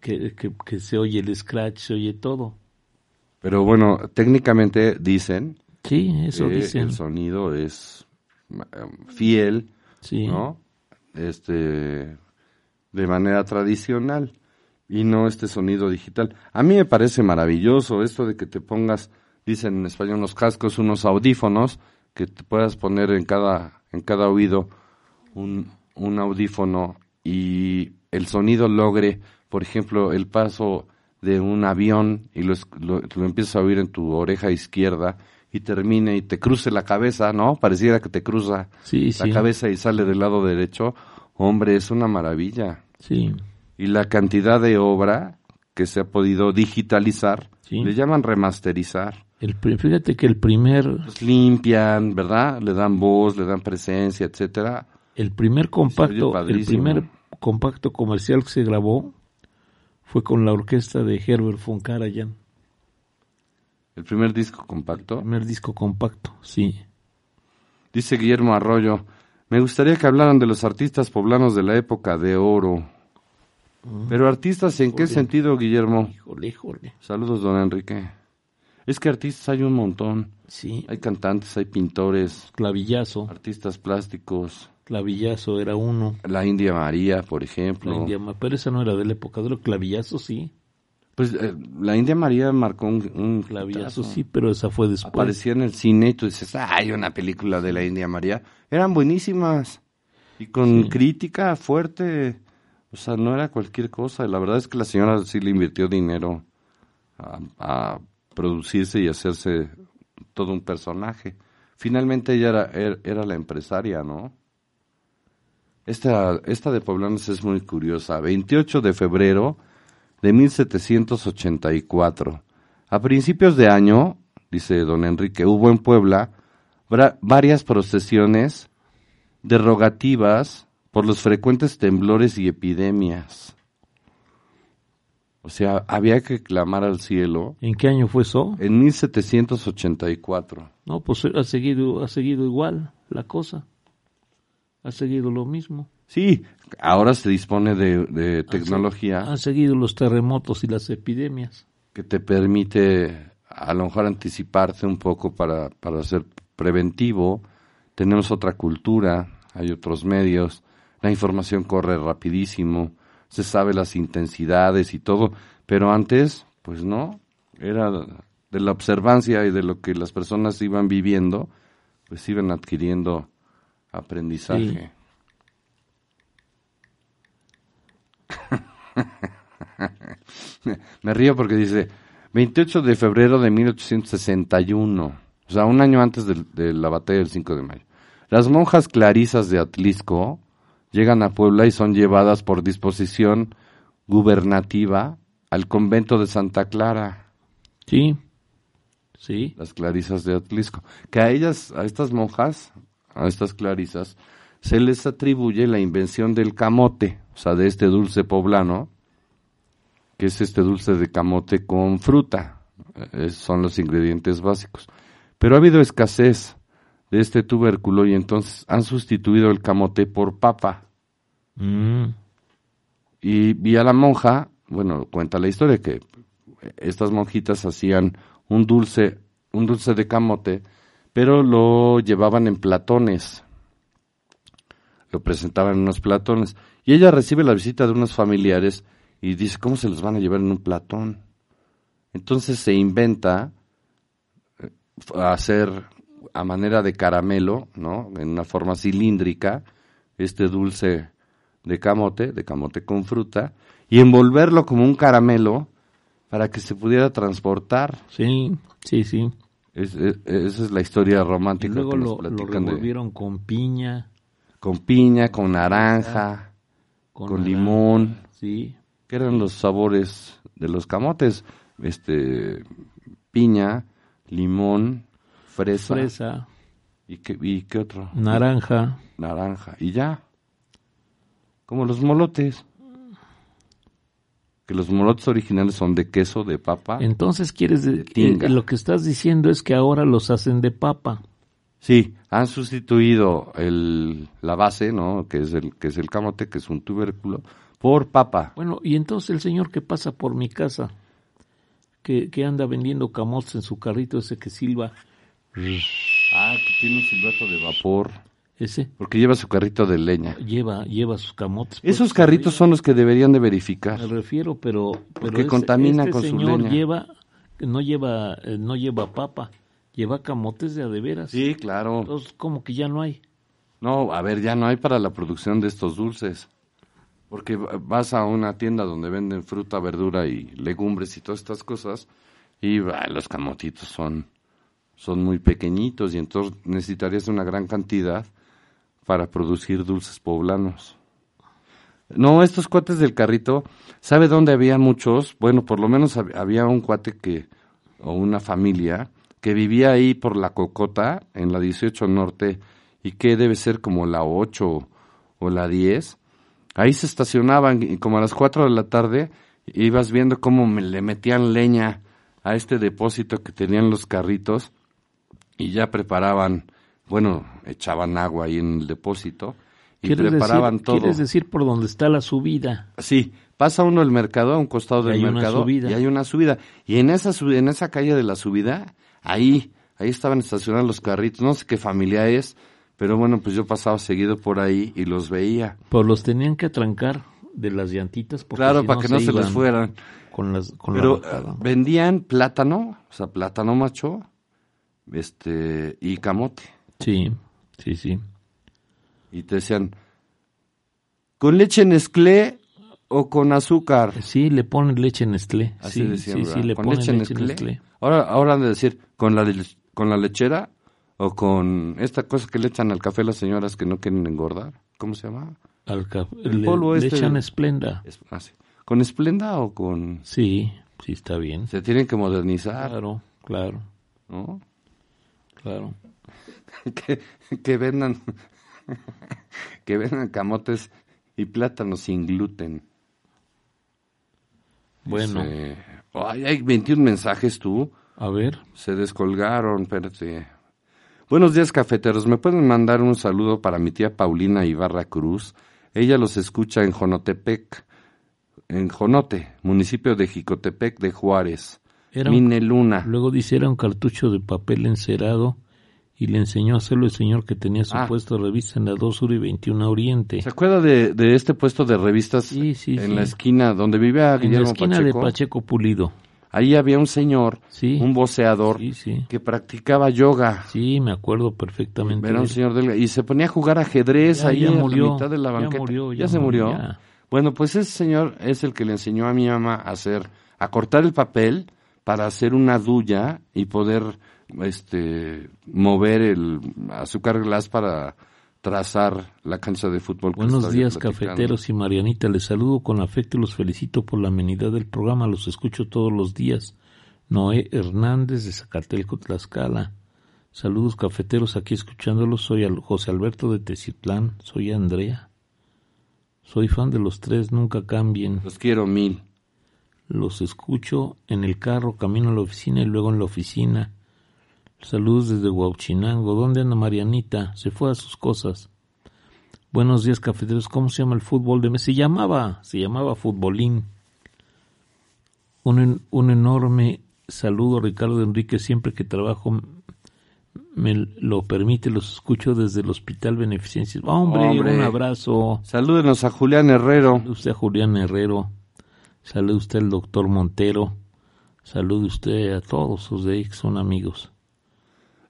que, que, que se oye el scratch, se oye todo.
Pero bueno, técnicamente dicen
Sí, eso
que
dicen.
el sonido es eh, fiel,
Sí.
¿no? Este, de manera tradicional y no este sonido digital. A mí me parece maravilloso esto de que te pongas, dicen en español, unos cascos, unos audífonos, que te puedas poner en cada, en cada oído un, un audífono y el sonido logre, por ejemplo, el paso de un avión y lo, lo, lo empiezas a oír en tu oreja izquierda y termine y te cruce la cabeza, ¿no? Pareciera que te cruza
Sí,
la
sí.
cabeza y sale del lado derecho. Hombre, es una maravilla.
Sí.
Y la cantidad de obra que se ha podido digitalizar,
Sí.
le llaman remasterizar.
El, fíjate que el primer,
Pues limpian, ¿verdad? Le dan voz, le dan presencia, etcétera.
el primer compacto, el primer compacto comercial que se grabó fue con la orquesta de Herbert von Karajan.
El primer disco compacto.
Primer disco compacto, sí.
Dice Guillermo Arroyo, me gustaría que hablaran de los artistas poblanos de la época de oro. Pero artistas, ¿en qué
Híjole.
sentido, Guillermo?
Híjole, híjole.
Saludos, don Enrique. Es que artistas hay un montón.
Sí.
Hay cantantes, hay pintores,
Clavillazo.
artistas plásticos.
Clavillazo era uno.
La India María, por ejemplo.
La India pero esa no era de la época de los clavillazo, sí.
Pues eh, la India María marcó un, un
Clavillazo, sí, pero esa fue después.
Aparecía en el cine y tú dices, "Ah, hay una película de la India María. Eran buenísimas. Y con
Sí.
crítica fuerte. O sea, no era cualquier cosa. La verdad es que la señora sí le invirtió dinero a, a producirse y hacerse todo un personaje. Finalmente ella era, er- era la empresaria, ¿no? Esta, esta de Poblanos es muy curiosa. 28 de febrero de 1784. A principios de año, dice don Enrique, hubo en Puebla varias procesiones derogativas por los frecuentes temblores y epidemias. O sea, había que clamar al cielo
¿En qué año fue eso?
en 1784.
No, pues ha seguido, ha seguido igual la cosa. Ha seguido lo mismo.
Sí, ahora se dispone de, de tecnología
Han seguido los terremotos y las epidemias.
que te permite a lo mejor anticiparte un poco para, para ser preventivo. Tenemos otra cultura, hay otros medios, la información corre rapidísimo, se sabe las intensidades y todo, pero antes, pues no, era de la observancia y de lo que las personas iban viviendo, pues iban adquiriendo aprendizaje. Me río porque dice 28 de febrero de 1861, o sea, un año antes del- de, la batalla del 5 de mayo. Las monjas clarisas de Atlisco llegan a Puebla y son llevadas por disposición gubernativa al convento de Santa Clara,
Sí, sí.
las clarisas de Atlisco. Que a ellas, a estas monjas, a estas clarisas, se les atribuye la invención del camote, o sea, de este dulce poblano, que es este dulce de camote con fruta. Eh, son los ingredientes básicos. Pero ha habido escasez de este tubérculo y entonces han sustituido el camote por papa.
Mm,
Y vi a la monja, bueno, cuenta la historia que estas monjitas hacían un dulce, un dulce de camote, pero lo llevaban en platones. Lo presentaban en unos platones. Y ella recibe la visita de unos familiares y dice, ¿cómo se los van a llevar en un platón? Entonces se inventa eh, hacer a manera de caramelo, ¿no? En una forma cilíndrica, este dulce de camote, de camote con fruta, y envolverlo como un caramelo para que se pudiera transportar.
sí, sí, sí.
Es- es- esa es la historia
Y
romántica
luego
que nos
lo, lo
platican de-
revolvieron con piña,
con piña, con naranja,
con,
con,
naranja,
limón,
Sí,
que eran los sabores de los camotes, este piña, limón, fresa,
fresa,
y qué y qué otro?
naranja.
naranja y ya. Como los molotes. Que los molotes originales son de queso, de papa.
Entonces quieres de-
tinga.
eh, lo que estás diciendo es que ahora los hacen de papa.
Sí, han sustituido el, la base, ¿no? Que es el que es el camote, que es un tubérculo, por papa.
Bueno, y entonces el señor que pasa por mi casa, que, que anda vendiendo camotes en su carrito ese que silba,
Ah, que tiene un silbato de vapor,
ese
porque lleva su carrito de leña.
lleva lleva sus camotes.
Esos carritos son los que deberían de verificar.
Me refiero, pero pero
Porque
ese-
contaminan
este
con su leña.
lleva no lleva eh, no lleva papa, lleva camotes de a de veras.
Sí, claro.
Entonces como que ya no hay.
No, a ver, ya no hay para la producción de estos dulces. Porque va- vas a una tienda donde venden fruta, verdura y legumbres y todas estas cosas y bah, los camotitos son, son muy pequeñitos y entonces necesitarías una gran cantidad para producir dulces poblanos. No, estos cuates del carrito, ¿sabe dónde había muchos? Bueno, por lo menos hab- había un cuate que, o una familia, que vivía ahí por la Cocota, en la 18 Norte, y que debe ser como la 8 o la 10. Ahí se estacionaban y como a las 4 de la tarde ibas viendo cómo me- le metían leña a este depósito que tenían los carritos y ya preparaban, bueno, echaban agua ahí en el depósito y
¿Quieres
preparaban
decir,
todo.
quieres decir por donde está la subida?
Sí, pasa uno el mercado, a un costado
Y
del mercado, y hay una subida. Y en esa, en esa calle de la subida, ahí, ahí estaban estacionados los carritos. No sé qué familia es, pero bueno, pues yo pasaba seguido por ahí y los veía.
Pues los tenían que atrancar de las llantitas porque
claro,
si
para que no se les fueran.
con las con
Pero
la
vendían plátano, o sea, plátano macho, este, y camote.
Sí, sí, sí.
Y te decían, ¿con leche Nestlé o con azúcar?
Sí, le ponen leche Nestlé.
Así
sí,
decían,
sí, sí, le
¿Con
ponen
leche
leche
Nestlé?
Nestlé.
Ahora, ahora han de decir, ¿con la, le- con la lechera o con esta cosa que le echan al café las señoras que no quieren engordar? ¿Cómo se llama?
Al ca-
El
le,
polvo
le
este-
echan esplenda.
Es- ah, sí. ¿Con esplenda o con...?
Sí, sí está bien.
Se tienen que modernizar,
Claro, claro,
¿no?
Claro.
que, que vendan que vendan camotes y plátanos sin gluten.
Bueno,
Dice, ay, hay 21 mensajes tú.
a ver,
Se descolgaron, espérate. Buenos días, cafeteros. ¿Me pueden mandar un saludo para mi tía Paulina Ibarra Cruz? Ella los escucha en Jonotepec, en Jonote, municipio de Jicotepec de Juárez.
Era un-
Mine Luna.
luego dice era un cartucho de papel encerado y le enseñó a hacerlo el señor que tenía su
Ah.
puesto de revista en la 2 Sur y 21 Oriente.
¿Se acuerda de, de este puesto de revistas
Sí, sí,
en
sí.
la esquina donde vivía
en la
Guillermo
esquina
Pacheco?
de Pacheco Pulido.
Ahí había un señor, un
sí.
que practicaba yoga.
Sí, me acuerdo perfectamente.
Era un señor delga- y se ponía a jugar ajedrez
Ya-
ahí
ya
en
murió,
la mitad de la
ya
banqueta.
murió, ya
se
murió, ya.
Bueno, pues ese señor es el que le enseñó a mi mamá a hacer, a cortar el papel para hacer una duya y poder, este, mover el azúcar glass para trazar la cancha de fútbol. que
Buenos días,
platicando.
cafeteros y Marianita. Les saludo con afecto y los felicito por la amenidad del programa. Los escucho todos los días. Noé Hernández de Zacatelco, Tlaxcala. Saludos, cafeteros, aquí escuchándolos. Soy José Alberto de Tecitlán. Soy Andrea. Soy fan de los tres, nunca cambien.
Los quiero mil.
Los escucho en el carro, camino a la oficina y luego en la oficina. Saludos desde Huauchinango. ¿Dónde anda Marianita? Se fue a sus cosas. Buenos días, cafeteros. ¿Cómo se llama el fútbol de Messi? Se llamaba, se llamaba Futbolín. Un, un enorme saludo Ricardo Enrique. Siempre que trabajo me lo permite, los escucho desde el Hospital Beneficencia. Hombre,
Hombre.
un abrazo.
Salúdenos a Julián Herrero.
Usted a Julián Herrero. Salude usted al doctor Montero. Salude usted a todos sus de ahí que son amigos.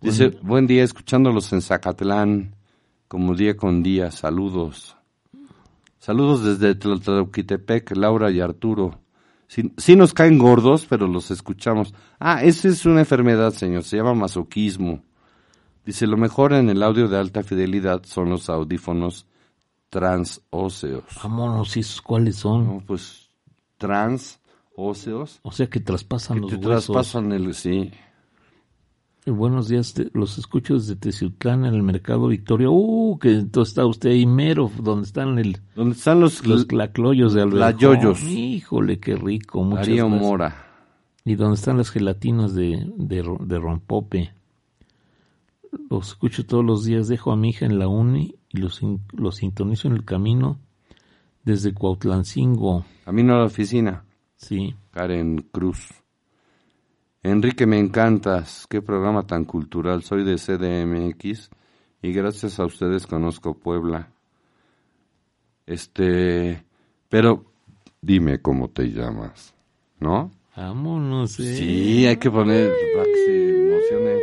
Dice, buen día, escuchándolos en Zacatlán, como día con día, saludos. Saludos desde Tlaltauquitepec, Laura y Arturo. Sí, sí nos caen gordos, pero los escuchamos. Ah, esa es una enfermedad, señor, se llama masoquismo. Dice, lo mejor en el audio de alta fidelidad son los audífonos transóseos.
Vámonos, ¿y cuáles son?
No, pues, transóseos.
O sea que traspasan
Que
los
te
huesos.
traspasan el, sí.
Eh, Buenos días, te- los escucho desde Teciutlán en el Mercado Victoria. Uh, que entonces está usted ahí mero, donde están el,
¿Dónde están los,
los clacloyos de Alberjón.
Tlayoyos.
Híjole, qué rico. Muchas
Darío
gracias.
Mora?
Y donde están las gelatinas de, de, de rompope. Los escucho todos los días. Dejo a mi hija en la uni y los, los sintonizo en el camino desde Cuautlancingo.
Camino a la oficina.
Sí.
Karen Cruz. Enrique, me encantas. Qué programa tan cultural. Soy de CDMX y gracias a ustedes conozco Puebla. Este, pero dime cómo te llamas, ¿no?
Vámonos, eh.
Sí, hay que poner para que se emocione.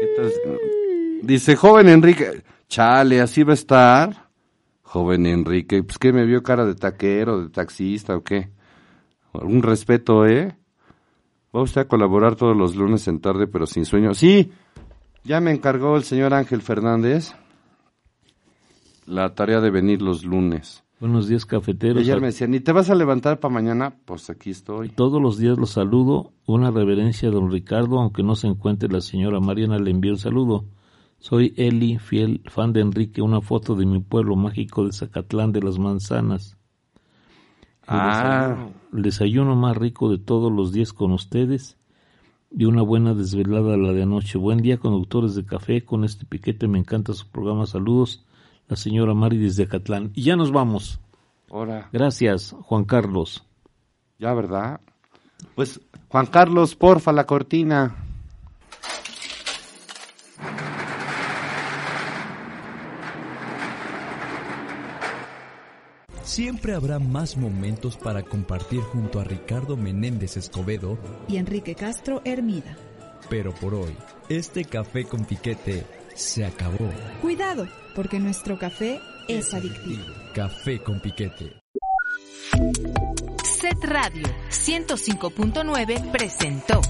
¿Qué tal? Dice, joven Enrique, chale, así va a estar. Joven Enrique, pues que me vio cara de taquero, de taxista o qué. Un respeto, ¿eh? Va usted a colaborar todos los lunes en tarde, pero sin sueño. Sí, ya me encargó el señor Ángel Fernández la tarea de venir los lunes.
Buenos días, cafeteros.
Ayer me decían, ¿y te vas a levantar para mañana? Pues aquí estoy.
Todos los días los saludo. Una reverencia a don Ricardo, aunque no se encuentre la señora Mariana, le envío un saludo. Soy Eli, fiel fan de Enrique, una foto de mi pueblo mágico de Zacatlán de las Manzanas. El
Ah.
desayuno- el desayuno más rico de todos los días con ustedes y una buena desvelada la de anoche. Buen día, conductores de café. Con este piquete me encanta su programa. Saludos, la señora Mari desde Acatlán. Y ya nos vamos.
Ahora,
Gracias, Juan Carlos.
ya, ¿verdad? Pues, Juan Carlos, porfa, la cortina.
Siempre habrá más momentos para compartir junto a Ricardo Menéndez Escobedo,
Y Enrique Castro Hermida.
pero por hoy, este café con piquete se acabó.
Cuidado, porque nuestro café es adictivo.
Café con piquete.
Set Radio 105.9 presentó